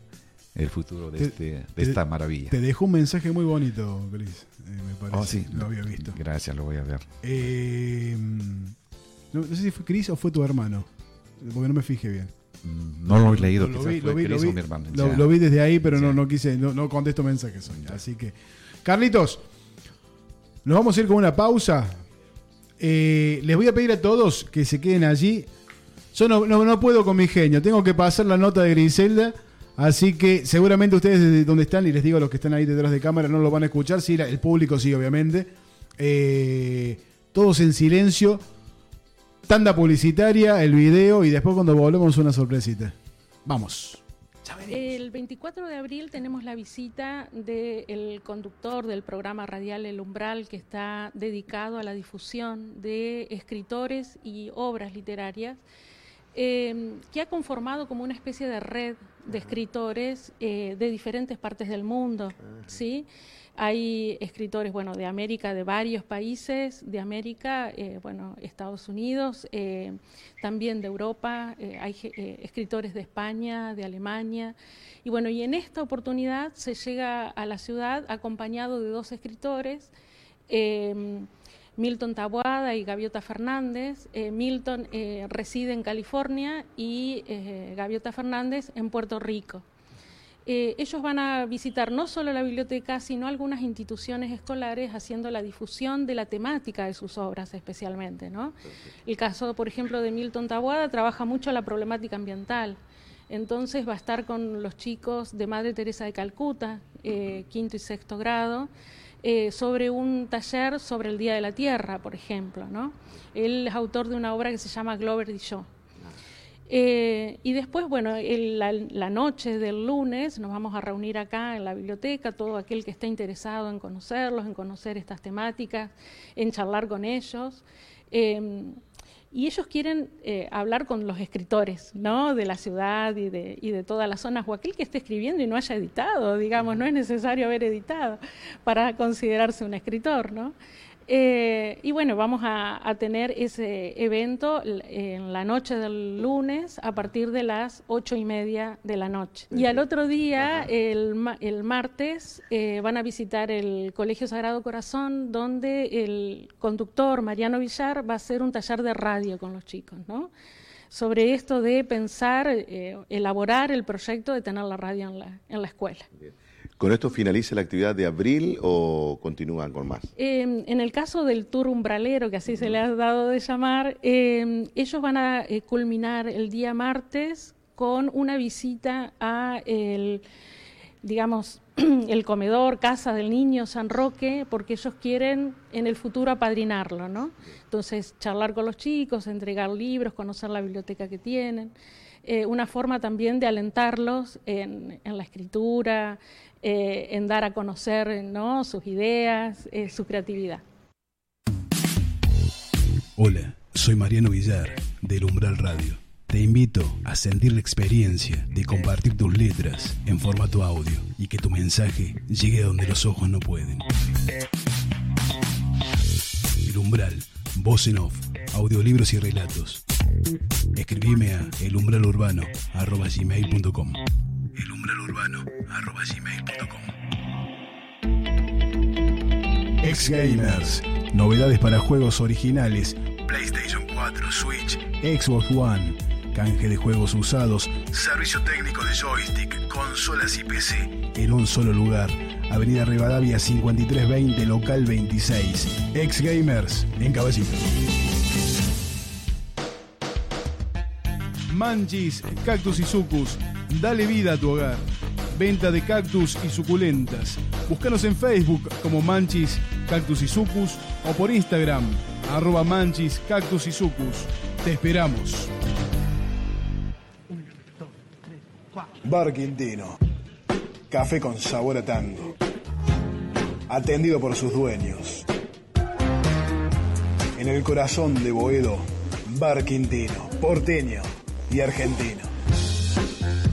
el futuro de, este, de esta maravilla. Te dejo un mensaje muy bonito, Chris, eh, me parece. Oh, sí. Lo había visto. Gracias, lo voy a ver. Eh, no, sé si fue Chris o fue tu hermano, porque no me fijé bien. No lo he leído, lo, vi, lo, vi, lo, vi, mi hermano, lo, vi desde ahí, pero no, no quise, no, no contesto mensajes. Así que, Carlitos, nos vamos a ir con una pausa. Eh, les voy a pedir a todos que se queden allí. Yo no, no puedo con mi genio, tengo que pasar la nota de Griselda Así que seguramente ustedes desde donde están, y les digo a los que están ahí detrás de cámara, no lo van a escuchar, sí, el público sí, obviamente. Eh, todos en silencio. Tanda publicitaria, el video y después cuando volvemos una sorpresita. Vamos. El 24 de abril tenemos la visita del conductor del programa radial El Umbral que está dedicado a la difusión de escritores y obras literarias eh, que ha conformado como una especie de red de escritores eh, de diferentes partes del mundo, ¿sí? Hay escritores, bueno, de América, de varios países de América, eh, bueno, Estados Unidos, eh, también de Europa, hay escritores de España, de Alemania. Y bueno, y en esta oportunidad se llega a la ciudad acompañado de dos escritores, Milton Tabuada y Gaviota Fernández. Eh, Milton eh, reside en California y eh, Gaviota Fernández en Puerto Rico. Ellos van a visitar no solo la biblioteca, sino algunas instituciones escolares haciendo la difusión de la temática de sus obras especialmente. ¿no? El caso, por ejemplo, de Milton Tabuada trabaja mucho la problemática ambiental. Entonces va a estar con los chicos de Madre Teresa de Calcuta, quinto y sexto grado, eh, sobre un taller sobre el Día de la Tierra, por ejemplo. ¿no? Él es autor de una obra que se llama Glover y yo. Eh, y después, bueno, la, noche del lunes nos vamos a reunir acá en la biblioteca, todo aquel que esté interesado en conocerlos, en conocer estas temáticas, en charlar con ellos. Eh, y ellos quieren eh, hablar con los escritores ¿no? de la ciudad y de, y de todas las zonas, o aquel que esté escribiendo y no haya editado, digamos, no es necesario haber editado para considerarse un escritor. ¿no? Eh, y bueno, vamos a, tener ese evento en la noche del lunes a partir de las ocho y media de la noche. Y al otro día, el, el martes, eh, van a visitar el Colegio Sagrado Corazón, donde el conductor Mariano Villar va a hacer un taller de radio con los chicos, ¿no? Sobre esto de pensar, eh, elaborar el proyecto de tener la radio en la, en la escuela. ¿Con esto finaliza la actividad de abril o continúan con más? Eh, en el caso del tour umbralero, que así se le ha dado de llamar, eh, ellos van a eh, culminar el día martes con una visita a el, digamos, el comedor, casa del niño San Roque, porque ellos quieren en el futuro apadrinarlo, ¿no? Entonces, charlar con los chicos, entregar libros, conocer la biblioteca que tienen. Eh, una forma también de alentarlos en, en la escritura, eh, en dar a conocer ¿no? sus ideas, eh, su creatividad. Hola, soy Mariano Villar, del Umbral Radio. Te invito a sentir la experiencia de compartir tus letras en formato audio y que tu mensaje llegue a donde los ojos no pueden. El Umbral, voz en off, audiolibros y relatos. Escribime a elumbralurbano.gmail.com elumbralurbano.gmail.com Ex Gamers, novedades para juegos originales, PlayStation 4, Switch, Xbox One, canje de juegos usados, servicio técnico de joystick, consolas y PC, en un solo lugar. Avenida Rivadavia 5320, local 26. Ex Gamers, en Caballito. Manchis, Cactus y Sucus. Dale vida a tu hogar. Venta de cactus y suculentas. Búscanos en Facebook como Manchis, Cactus y Sucus o por Instagram, arroba Manchis, Cactus y Sucus. Te esperamos. Bar Quintino. Café con sabor a tango. Atendido por sus dueños. En el corazón de Boedo, Bar Quintino, porteño y argentino.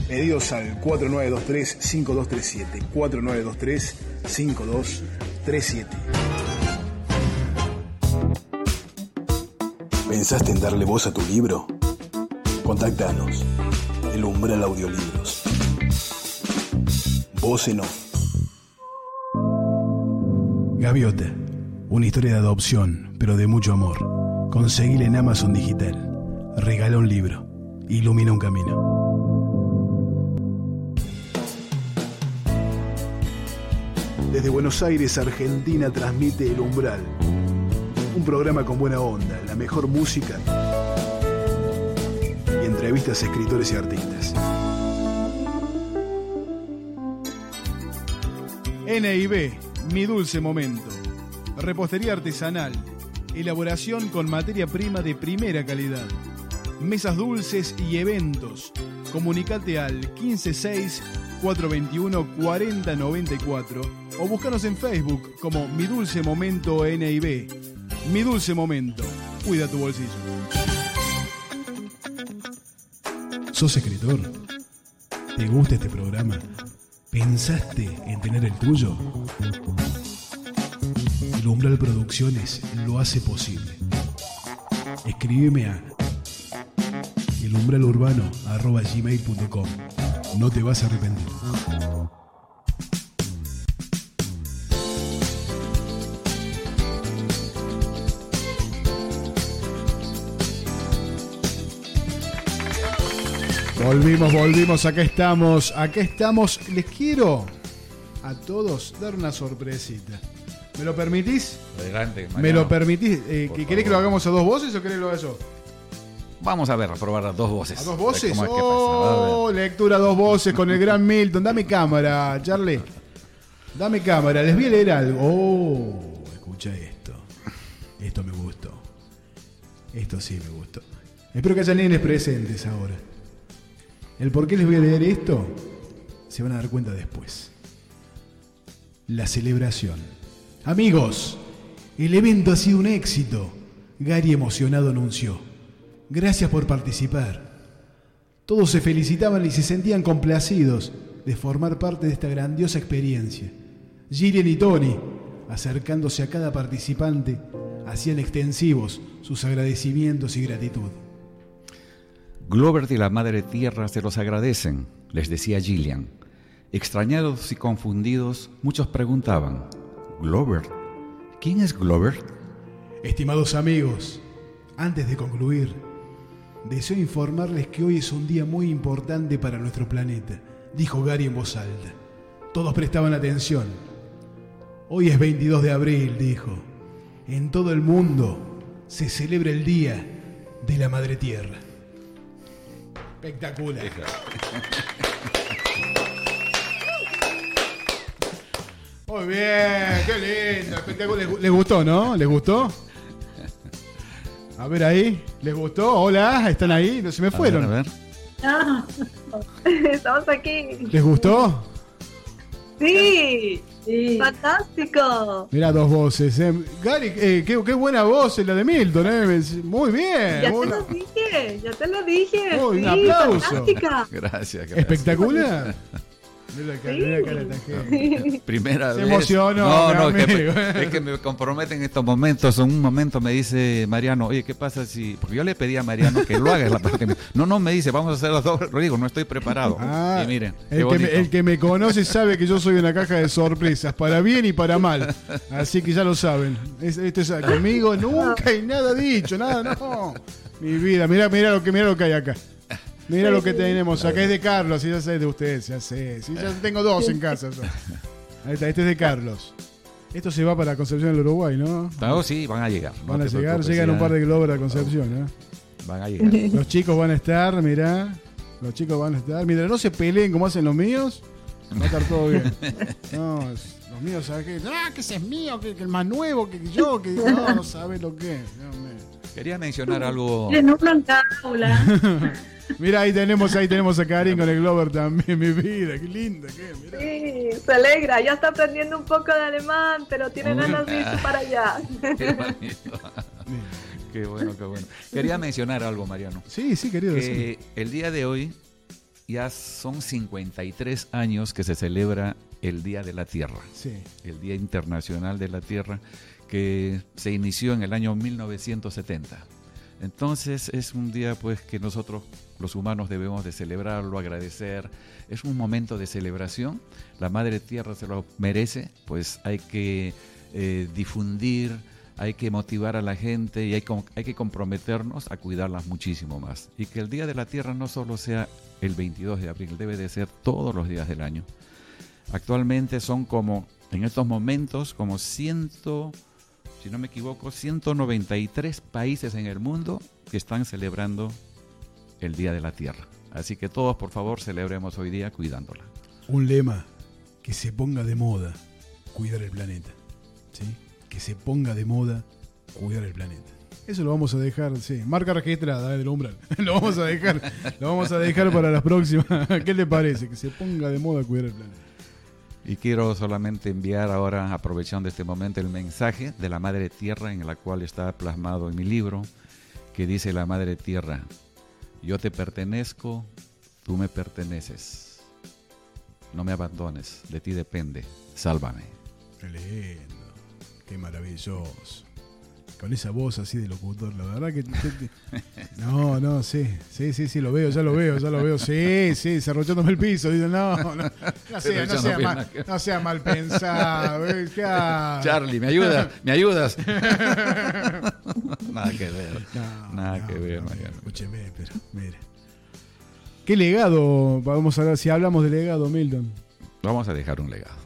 Pedidos al 4923-5237. 4923-5237. ¿Pensaste en darle voz a tu libro? Contactanos. El Umbral Audiolibros. Voz en off. Gaviota. Una historia de adopción, pero de mucho amor. Conseguila en Amazon Digital. Regala un libro. Ilumina un camino. Desde Buenos Aires, Argentina, transmite El Umbral. Un programa con buena onda, la mejor música y entrevistas a escritores y artistas. NIB, mi dulce momento. Repostería artesanal. Elaboración con materia prima de primera calidad. Mesas dulces y eventos. Comunicate al 156 421 4094 o búscanos en Facebook como Mi Dulce Momento NIB. Mi Dulce Momento. Cuida tu bolsillo. ¿Sos escritor? ¿Te gusta este programa? ¿Pensaste en tener el tuyo? El Umbral Producciones lo hace posible. Escríbeme a elumbralurbano.gmail.com No te vas a arrepentir. Volvimos, volvimos, acá estamos, acá estamos. Les quiero a todos dar una sorpresita. ¿Me lo permitís? Adelante, ¿Me lo Mariano. permitís? Eh, Por ¿que- favor. ¿Querés que lo hagamos a dos voces o querés que lo haga yo? Vamos a ver, a probar las dos voces. ¿A dos voces? cómo es que Oh, lectura a dos voces con el gran Milton. Dame cámara, Charlie. Dame cámara, les voy a leer algo. Oh, escucha esto. Esto me gustó. Esto sí me gustó. Espero que haya nenes presentes ahora. El por qué les voy a leer esto se van a dar cuenta después. La celebración. Amigos, el evento ha sido un éxito. Gary emocionado anunció. Gracias por participar. Todos se felicitaban y se sentían complacidos de formar parte de esta grandiosa experiencia. Gillian y Tony, acercándose a cada participante, hacían extensivos sus agradecimientos y gratitud. Glover y la Madre Tierra se los agradecen, les decía Gillian. Extrañados y confundidos, muchos preguntaban, ¿Glover? ¿Quién es Glover? Estimados amigos, antes de concluir, deseo informarles que hoy es un día muy importante para nuestro planeta, dijo Gary en voz alta. Todos prestaban atención. Hoy es 22 de abril, dijo. En todo el mundo se celebra el Día de la Madre Tierra. Espectacular. Muy bien, qué lindo, espectacular. ¿Les, les gustó, no? ¿Les gustó? A ver ahí, ¿les gustó? Hola, ¿están ahí? No se me A fueron. ver, a ver. Ah, Estamos aquí. ¿Les gustó? Sí, Sí. fantástico. Mira dos voces. Eh. Gary, eh, qué, qué buena voz es la de Milton. Eh. Muy bien. Ya te Muy- lo dije, ya te lo dije. Uy, un aplauso. fantástica. Gracias, gracias. Espectacular. Mira la. Primera Se vez. emocionó, No, no, es que, amigo. es que me comprometen estos momentos. En un momento me dice Mariano, oye, ¿qué pasa si.? Porque yo le pedí a Mariano que lo haga en la parte. No, no, me dice, vamos a hacer las dobles. Le digo, no estoy preparado. Ah, y miren, el, que me, el que me conoce sabe que yo soy una caja de sorpresas, para bien y para mal. Así que ya lo saben. Es- esto es conmigo nunca hay nada dicho, nada, no. Mi vida, mira, mira lo que mira lo que hay acá. Mira lo que tenemos acá, es de Carlos, y ya sé de ustedes, ya sé. Sí, ya tengo dos en casa. yo. Ahí está, este es de Carlos. Esto se va para Concepción del Uruguay, ¿no? No, sí, van a llegar. no Van a te llegar, llegan un par de globos a Concepción, ¿eh? Van a llegar. Los chicos van a estar, mirá. Los chicos van a estar. Mientras no se peleen como hacen los míos, va a estar todo bien. No, es- los míos, ¿sabes qué? Ah, que ese es mío, que, que el más nuevo, que yo, que no, no sabes lo que es. Dios mío. Quería mencionar algo. En aula. Mira, ahí tenemos, ahí tenemos a Karin con el Glover también, mi vida, qué linda, qué, mirá. Sí, se alegra. Ya está aprendiendo un poco de alemán, pero tiene ganas de irse para allá. Qué bonito. Qué bueno, qué bueno. Quería mencionar algo, Mariano. Sí, sí, querido. sí. que el día de hoy ya son 53 años que se celebra el Día de la Tierra, Sí. el Día Internacional de la Tierra, que se inició en el año 1970. Entonces es un día pues que nosotros los humanos debemos de celebrarlo, agradecer. Es un momento de celebración. La Madre Tierra se lo merece, pues hay que eh, difundir, hay que motivar a la gente y hay, que comprometernos a cuidarlas muchísimo más. Y que el Día de la Tierra no solo sea el 22 de abril, debe de ser todos los días del año. Actualmente son como, en estos momentos, como ciento, si no me equivoco, 193 países en el mundo que están celebrando el Día de la Tierra. Así que todos, por favor, celebremos hoy día cuidándola. Un lema, que se ponga de moda, cuidar el planeta. ¿Sí? Que se ponga de moda, cuidar el planeta. Eso lo vamos a dejar, sí. Marca registrada eh, del umbral. lo vamos a dejar, lo vamos a dejar para las próximas. ¿Qué le parece? Que se ponga de moda cuidar el planeta. Y quiero solamente enviar ahora, aprovechando este momento, el mensaje de la Madre Tierra en la cual está plasmado en mi libro, que dice la Madre Tierra, yo te pertenezco, tú me perteneces. No me abandones, de ti depende, sálvame. Lindo. Qué maravilloso. Con esa voz así de locutor, la verdad que... No, no, sí, sí, sí, sí, lo veo, ya lo veo, ya lo veo. Sí, sí, cerrochándome el piso. Dice, no, no, no sea, no sea, mal, no sea mal pensado. claro. Charlie, ¿me ayudas? ¿Me ayudas? Nada que ver. No, Nada que ver, no, Mariano. Escúcheme, pero mire. ¿Qué legado? Vamos a ver si hablamos de legado, Milton. Vamos a dejar un legado.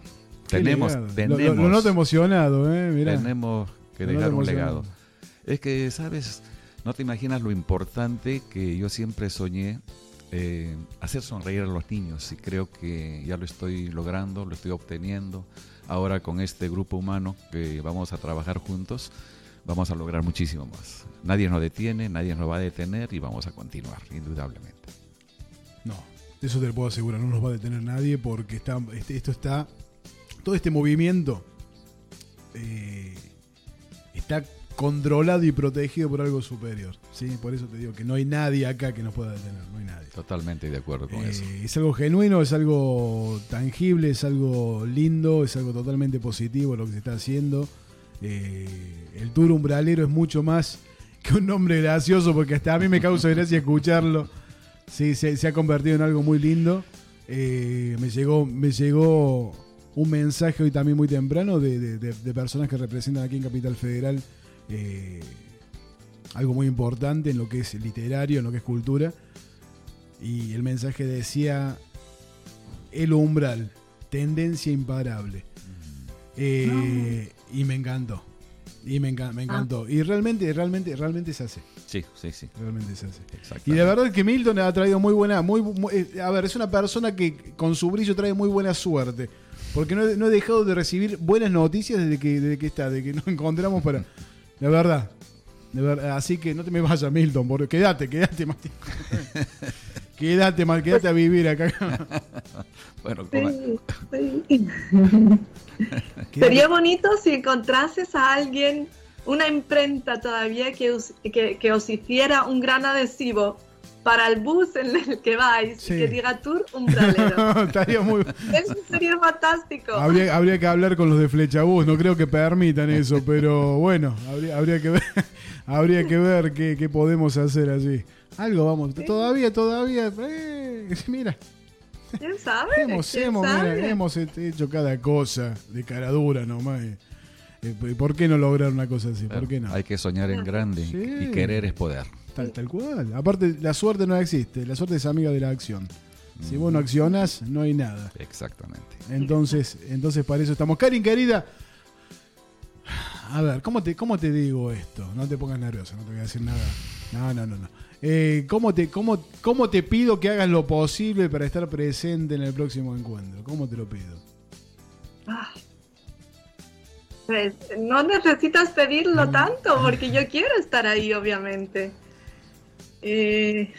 ¿Qué Tenemos? Lo- tenemos, Lo, lo noto emocionado, ¿eh? Mirá. tenemos que Lo dejar un legado. Es que, ¿sabes? No te imaginas lo importante que yo siempre soñé eh, hacer sonreír a los niños y creo que ya lo estoy logrando, lo estoy obteniendo. Ahora con este grupo humano que vamos a trabajar juntos, vamos a lograr muchísimo más. Nadie nos detiene, nadie nos va a detener y vamos a continuar, indudablemente. No, eso te lo puedo asegurar, no nos va a detener nadie porque está, este- esto está, todo este movimiento eh, está controlado y protegido por algo superior. ¿sí? Por eso te digo que no hay nadie acá que nos pueda detener, no hay nadie. Totalmente de acuerdo con Eh, eso. es algo genuino, es algo tangible, es algo lindo, es algo totalmente positivo lo que se está haciendo. Eh, el tour umbralero es mucho más que un nombre gracioso porque hasta a mí me causa gracia escucharlo. Sí, se, se ha convertido en algo muy lindo. Eh, me, llegó, me llegó un mensaje hoy también muy temprano de, de- de- de personas que representan aquí en Capital Federal eh, algo muy importante en lo que es literario, en lo que es cultura. Y el mensaje decía, el umbral, tendencia imparable. Eh, Y me encantó. Y me, enca- me encantó. Y realmente, realmente, realmente se hace. Sí, sí, sí. Realmente se hace. Y de verdad que Milton ha traído muy buena, muy, muy- eh, a ver, es una persona que con su brillo trae muy buena suerte. Porque no, he- no he dejado de recibir buenas noticias desde que, desde que está, desde que nos encontramos para. De verdad. De verdad. Así que no te me vayas, Milton, porque quédate, quédate, Martín. quédate, mal, quédate a vivir acá. Bueno, Sí, Sería bonito si encontrases a alguien, una imprenta todavía que, us- que, que os hiciera un gran adhesivo para el bus en el que vais Sí. y que diga Tour Umbralero. Estaría muy. Eso sería fantástico. Habría, habría que hablar con los de Flechabús, no creo que permitan eso, pero bueno, habría, habría que ver, habría que ver qué, qué podemos hacer allí. Algo vamos, todavía, todavía, eh, mira, ¿Quién sabe? hemos, ¿Quién hemos, mira, hemos hecho cada cosa de cara dura nomás. eh. Eh, ¿Por qué no lograr una cosa así? ¿Por qué no? Hay que soñar en grande Sí. y querer es poder. Tal, tal cual. Aparte, la suerte no existe, la suerte es amiga de la acción. Si vos no accionas, no hay nada. Exactamente. Entonces, entonces para eso estamos. Karin, querida. A ver, ¿cómo te, ¿cómo te digo esto? No te pongas nerviosa, no te voy a decir nada. No, no, no, no. Eh, ¿cómo, te, cómo, ¿Cómo te pido que hagas lo posible para estar presente en el próximo encuentro? ¿Cómo te lo pido? Ay. Pues no necesitas pedirlo tanto porque yo quiero estar ahí, obviamente. Eh,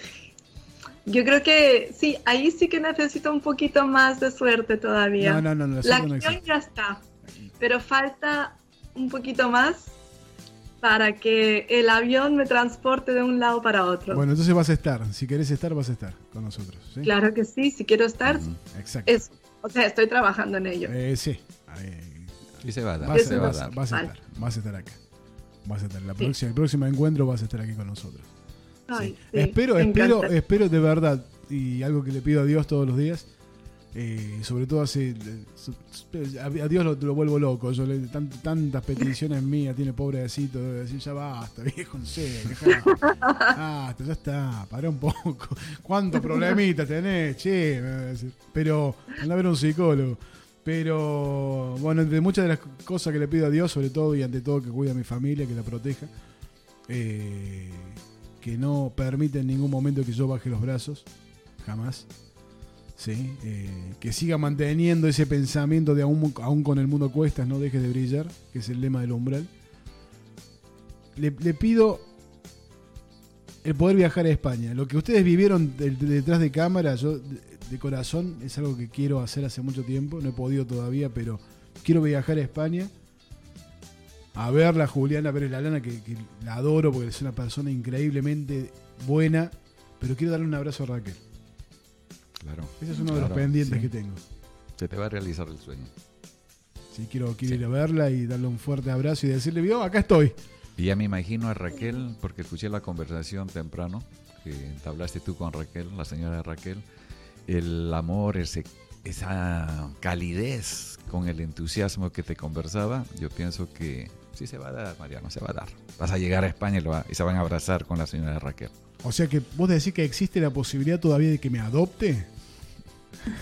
yo creo que sí, ahí sí que necesito un poquito más de suerte todavía. No, no, no, no, la acción ya está, pero falta un poquito más para que el avión me transporte de un lado para otro. Bueno, entonces vas a estar. Si querés estar, vas a estar con nosotros. ¿sí? Claro que sí, si quiero estar, Exacto. O sea, estoy trabajando en ello. Eh, sí. Ahí- Y se va a dar, Vas, se a, va a vas- dar. vas a Vale. estar. Vas a estar acá. Vas a estar. La Sí. próxima, el próximo encuentro vas a estar aquí con nosotros. Ay, Sí. sí, espero, espero, encanta. espero de verdad, y algo que le pido a Dios todos los días, eh, sobre todo hace, a, a Dios lo, lo vuelvo loco, yo le, tan- tantas peticiones mías tiene pobrecito, de decir ya basta, viejo, en serio, basta, ya está, para un poco, cuántos problemitas tenés, che, me va a decir. pero anda a ver un psicólogo. Pero bueno, entre muchas de las cosas que le pido a Dios, sobre todo y ante todo que cuide a mi familia, que la proteja, eh, que no permite en ningún momento que yo baje los brazos, jamás. Sí, eh, que siga manteniendo ese pensamiento de aún, aún con el mundo cuestas, no dejes de brillar, que es el lema del umbral. Le, le pido el poder viajar a España. Lo que ustedes vivieron de- de- detrás de cámara, yo de corazón es algo que quiero hacer hace mucho tiempo, no he podido todavía, pero quiero viajar a España a verla, Juliana Pérez Lalana, que, que la adoro porque es una persona increíblemente buena, pero quiero darle un abrazo a Raquel. Claro. Ese es uno de los pendientes sí. que tengo. Se te va a realizar el sueño. Sí, quiero, quiero Sí. ir a verla y darle un fuerte abrazo y decirle, vio, acá estoy. Y ya me imagino a Raquel, porque escuché la conversación temprano que entablaste tú con Raquel, la señora Raquel, el amor, ese, esa calidez con el entusiasmo que te conversaba, yo pienso que sí se va a dar, Mariano, se va a dar. Vas a llegar a España y, lo va- y se van a abrazar con la señora Raquel. O sea que vos decís que existe la posibilidad todavía de que me adopte.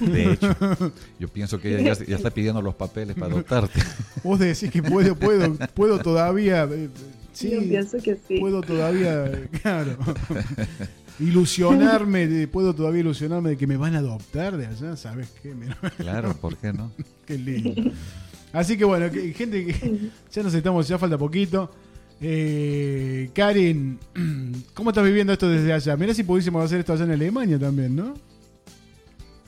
De hecho, yo pienso que ella ya, ya está pidiendo los papeles para adoptarte. Vos decís que puedo, puedo, puedo todavía. eh, Sí, Yo pienso que sí. puedo todavía, eh, claro. ilusionarme, de- puedo todavía ilusionarme de que me van a adoptar de allá, ¿sabes qué? Mira, Claro, ¿por qué no? qué lindo. Así que bueno, que- gente que ya nos estamos, ya falta poquito. Eh, Karin, ¿cómo estás viviendo esto desde allá? Mira si pudiésemos hacer esto allá en Alemania también, ¿no?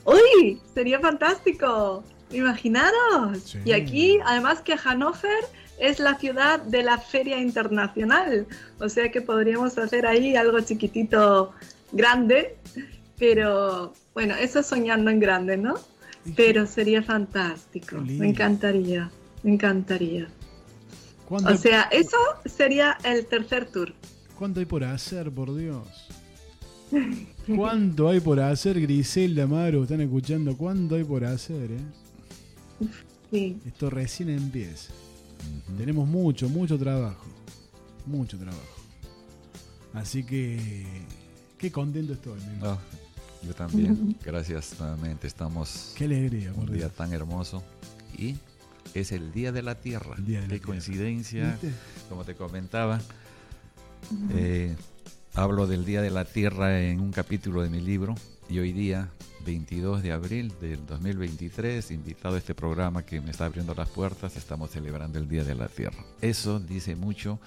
¡Uy! Sería fantástico. Imaginaros. Sí. Y aquí, además que Hannover es la ciudad de la Feria Internacional. O sea que podríamos hacer ahí algo chiquitito, grande. Pero bueno, eso es soñando en grande, ¿no? Pero sería fantástico. Me encantaría. Me encantaría. ¿Cuánto, O sea, eso sería el tercer tour. cuánto hay por hacer, por Dios? ¿Cuánto hay por hacer, Griselda, Maru? ¿Están escuchando? ¿Cuánto hay por hacer, eh? Sí. Esto recién empieza. Tenemos mucho, mucho trabajo. Mucho trabajo. Así que. Qué contento estoy. No, Yo también. Gracias nuevamente. Estamos Qué alegría, un día tan hermoso. Y es el Día de la Tierra. De la Qué Tierra. coincidencia. Como te comentaba, eh, hablo del Día de la Tierra en un capítulo de mi libro. Y hoy día, 22 de abril del 2023, invitado a este programa que me está abriendo las puertas, estamos celebrando el Día de la Tierra. Eso dice mucho.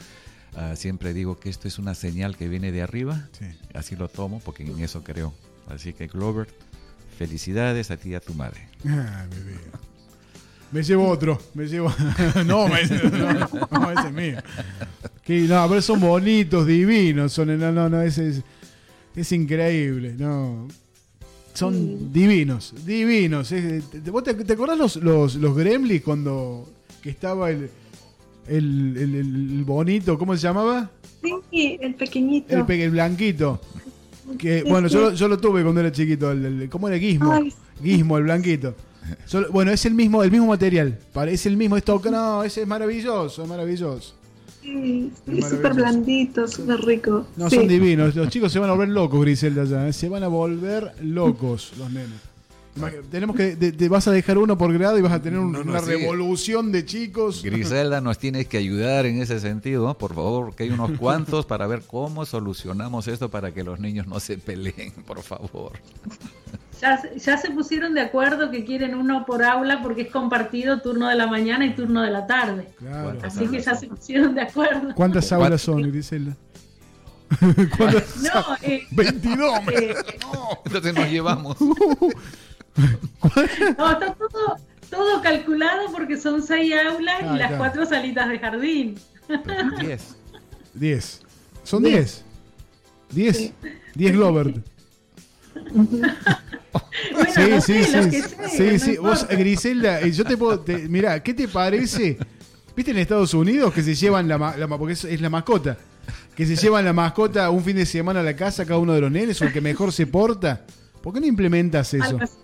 Ah, siempre digo que esto es una señal que viene de arriba. Sí. Así lo tomo porque en eso creo. Así que Glover, felicidades a ti y a tu madre. Ah, mi vida. Me llevo otro, me llevo. no, me- no, no, ese es mío. Que, no, pero son bonitos, divinos. Son, no, no, no, ese es, es increíble. No. Son divinos, divinos. es- te- ¿Vos te, te acordás los, los, los Gremlins cuando que estaba el, el, el- el bonito, ¿cómo se llamaba? Sí, el pequeñito. El, pe- el blanquito. Que, bueno, yo, lo- yo lo tuve cuando era chiquito. El, el- ¿Cómo era Gizmo? Ay, Gizmo, el blanquito. Bueno, es el mismo, el mismo material. Parece el mismo esto. No, ese es maravilloso, es maravilloso. sí, Es súper blandito, súper rico. No, Sí. son divinos. Los chicos se van a volver locos, Griselda, ya. ¿eh? Se van a volver locos los nenes. Tenemos que. Te, te vas a dejar uno por grado y vas a tener un- No, no, una sí. revolución de chicos. Griselda nos tiene que ayudar en ese sentido, por favor, que hay unos cuantos para ver cómo solucionamos esto para que los niños no se peleen, por favor. Ya, se- ya se pusieron de acuerdo que quieren uno por aula porque es compartido turno de la mañana y turno de la tarde. Claro. ¿Cuántas Así que ya se pusieron de acuerdo. ¿Cuántas aulas son, Griselda? ¿Cuántas? No, eh, 22. eh, Entonces nos llevamos. no, está todo, todo calculado porque son seis aulas Ah, y las claro. cuatro salitas de jardín. Diez. 10. Son 10. 10. 10 Glover. Bueno, Sí, no sí, sé, sí. Sí, sí. Vos. Griselda, eh, yo te puedo. te- mirá, ¿qué te parece? ¿Viste en Estados Unidos que se llevan la, ma- la ma- porque es, es la mascota? Que se llevan la mascota un fin de semana a la casa cada uno de los nenes o el que mejor se porta. ¿Por qué no implementas eso? Algo así.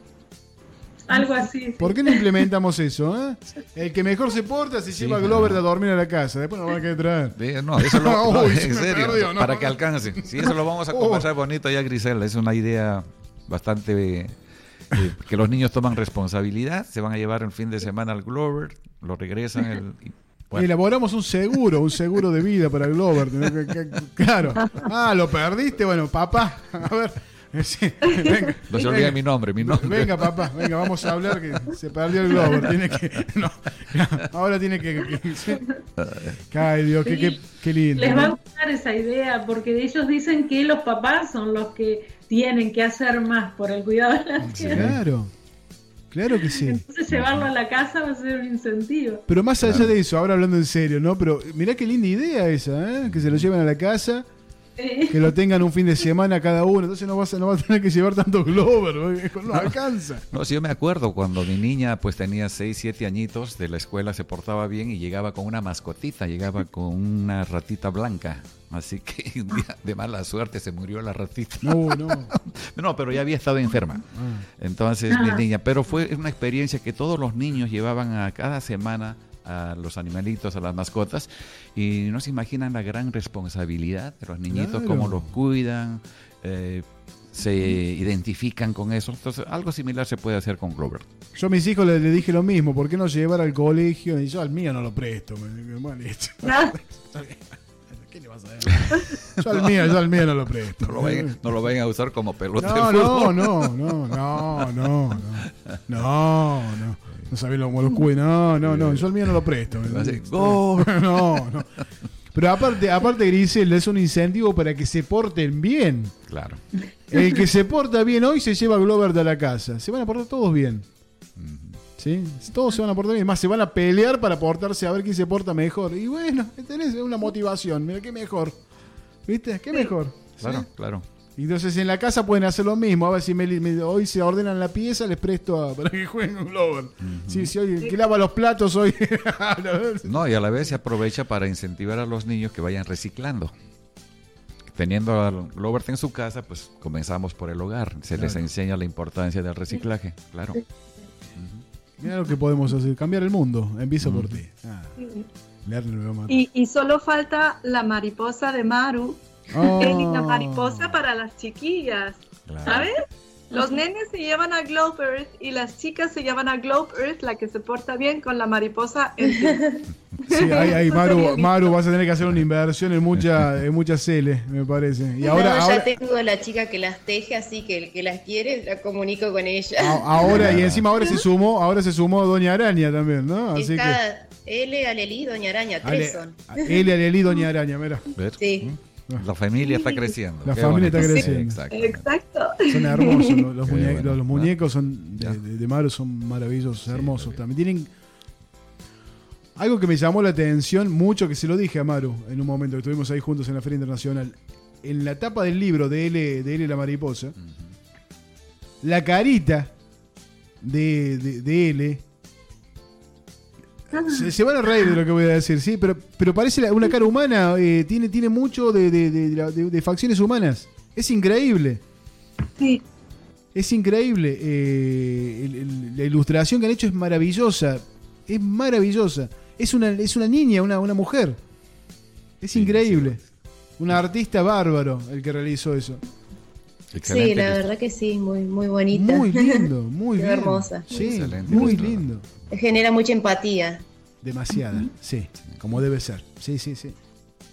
Algo así. sí. ¿Por qué no implementamos eso? eh? El que mejor se porta se lleva a Glover a dormir a la casa. Después nos van a traer. De- No, eso lo, no, Uy, se en me serio, perdió, no, para no. que alcance. Si eso lo vamos a Oh. conversar bonito ya, Griselda, es una idea bastante eh, que los niños toman responsabilidad, se van a llevar el fin de semana al Glover, lo regresan el, y, bueno, Elaboramos un seguro, un seguro de vida para Glover. Que- que- que- Claro. Ah, lo perdiste. Bueno, papá. A ver. Sí, venga, no se olvide mi nombre, mi nombre. Venga, papá, venga, vamos a hablar que se perdió el Glover. Tiene que. no, ahora tiene que. que- sí. Ay, Dios, qué, qué, qué lindo. Les va a gustar esa idea porque ellos dicen que los papás son los que tienen que hacer más por el cuidado de la tierra. Claro. Claro que sí. Entonces llevarlo a la casa va a ser un incentivo. Pero más allá de eso, ahora hablando en serio, ¿no? Pero mirá qué linda idea esa, ¿eh? Que se lo lleven a la casa, Que lo tengan un fin de semana cada uno. Entonces no vas a, no vas a tener que llevar tanto Glover, ¿no? no alcanza. No, sí, yo me acuerdo cuando mi niña pues tenía 6, 7 añitos, de la escuela se portaba bien y llegaba con una mascotita, llegaba con una ratita blanca. Así que un día de mala suerte se murió la ratita. No, no. No, pero ya había estado enferma. Entonces, mi Ah. niña, pero fue una experiencia que todos los niños llevaban a cada semana a los animalitos, a las mascotas, y no se imaginan la gran responsabilidad de los niñitos, Claro. cómo los cuidan, eh, se identifican con eso. Entonces, algo similar se puede hacer con Glover. Yo a mis hijos le, le dije lo mismo, ¿por qué no llevar al colegio? Y yo al mío no lo presto. me- me- bueno, listo. Ah, ¿Qué le vas a dar? Yo al mío, yo al mío no lo presto. No lo vayan, no lo vayan a usar como pelota No, de no, no, no, no, no, no, no, no. No sabés lo lo cuide. No, no, no. Yo al mío no lo presto. No, no. Pero aparte, aparte Griselda, es un incentivo para que se porten bien. Claro. El que se porta bien hoy se lleva a Glover de la casa. Se van a portar todos bien. ¿Sí? Todos se van a portar bien. Más se van a pelear para portarse a ver quién se porta mejor. Y bueno, tenés una motivación. Mira, qué mejor. ¿Viste? ¿Qué mejor? ¿Sí? Claro, claro. Entonces en la casa pueden hacer lo mismo. A ver si me, me- hoy se ordenan la pieza, les presto a- para que jueguen un Glover. Sí, sí, hoy el que lava los platos hoy. No, y a la vez se aprovecha para incentivar a los niños que vayan reciclando. Teniendo al Globert en su casa, pues comenzamos por el hogar. Se les enseña la importancia del reciclaje, claro. Mira lo que podemos hacer. Cambiar el mundo. Empiezo por ti. Ah, a y solo falta la mariposa de Maru. Oh. La mariposa para las chiquillas. Claro. ¿Sabes? Los nenes se llevan a Globe Earth y las chicas se llevan a Globe Earth, la que se porta bien con la mariposa en sí. Sí, ahí, ahí, Maru. Maru, vas a tener que hacer una inversión en mucha, en muchas L, me parece. Y ahora, No, ya ahora, tengo la chica que las teje, así que el que las quiere la comunico con ella. a- ahora, y encima ahora se sumó, ahora se sumó Doña Araña también, ¿no? Así que. Está L, Alelí, Doña Araña, tres Ale, son. L, Alelí, Doña Araña, mira. Sí. La familia está creciendo. La Qué familia está creciendo. Exacto. Exacto. Son hermosos los, los Qué muñe- bueno. los- los muñecos son de, Ya. de- de Maru son maravillosos, hermosos también. Tienen algo que me llamó la atención mucho, que se lo dije a Maru en un momento que estuvimos ahí juntos en la Feria Internacional. En la tapa del libro de L, de L la mariposa, la carita de, de- de L. Se, se van a reír de lo que voy a decir, sí, pero, pero parece la- una cara humana, eh, tiene, tiene mucho de, de- de- de la- de- de facciones humanas. Es increíble. Sí. Es increíble. eh, el- el- la ilustración que han hecho es maravillosa. Es maravillosa. Es una, es una niña, una, una mujer. Es Sí, increíble. Un artista bárbaro el que realizó eso. Excelente. Sí, la verdad que sí, muy, muy bonita. Muy lindo, muy bien. hermosa. Sí, Excelente muy lindo. Genera mucha empatía. Demasiada, sí, como debe ser. Sí, sí, sí.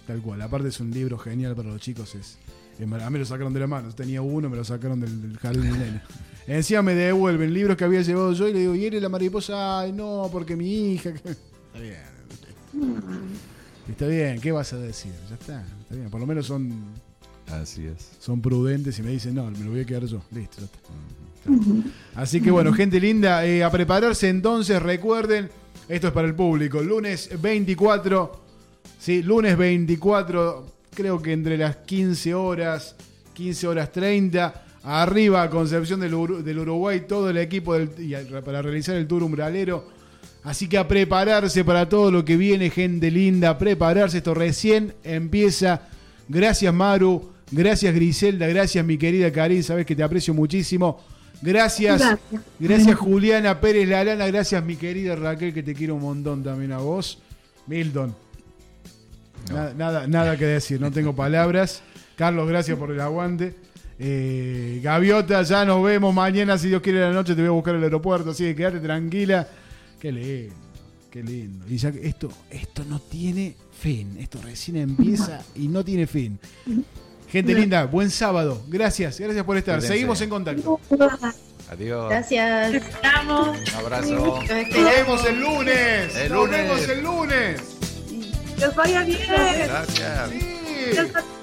Tal cual. Aparte es un libro genial para los chicos. Es, a mí me lo sacaron de la mano. Tenía uno, me lo sacaron del, del jardín de nena. Encima me devuelven libros que había llevado yo y le digo, ¿y eres la mariposa? Ay, no, porque mi hija. que-". Está bien. Está bien, ¿qué vas a decir? Ya está, está bien. Por lo menos son, Así es. son prudentes y me dicen, no, me lo voy a quedar yo. Listo, ya está. Así que bueno, gente linda, eh, a prepararse entonces, recuerden, esto es para el público, lunes 24, sí, lunes 24, creo que entre las 15 horas, 15 horas 30, arriba Concepción del, Uru- del Uruguay, todo el equipo del- y a- para realizar el tour umbralero. Así que a prepararse para todo lo que viene, gente linda, a prepararse, esto recién empieza. Gracias Maru, gracias Griselda, gracias mi querida Karin, sabes que te aprecio muchísimo. Gracias, Gracias. gracias Juliana Pérez Lalana, gracias mi querida Raquel, que te quiero un montón también a vos. Milton, No. nada, nada, nada que decir, no tengo palabras. Carlos, gracias por el aguante. Eh, Gaviota, ya nos vemos mañana, si Dios quiere, la noche te voy a buscar al aeropuerto, así que quédate tranquila. Qué lindo, qué lindo. Y ya que esto, esto no tiene fin, esto recién empieza y no tiene fin. Gente linda, buen sábado. Gracias, gracias por estar. Cuídense. Seguimos en contacto. Adiós. Gracias. Estamos. Un abrazo. Nos vemos el lunes. El Nos lunes. vemos el lunes. Que os vaya bien. Gracias. Sí.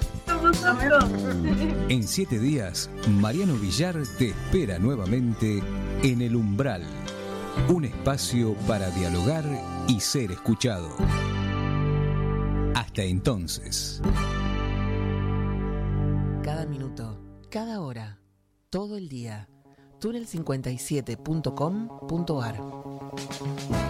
En siete días, Mariano Villar te espera nuevamente en El Umbral, un espacio para dialogar y ser escuchado. Hasta entonces. Cada minuto, cada hora, todo el día. Túnel57.com.ar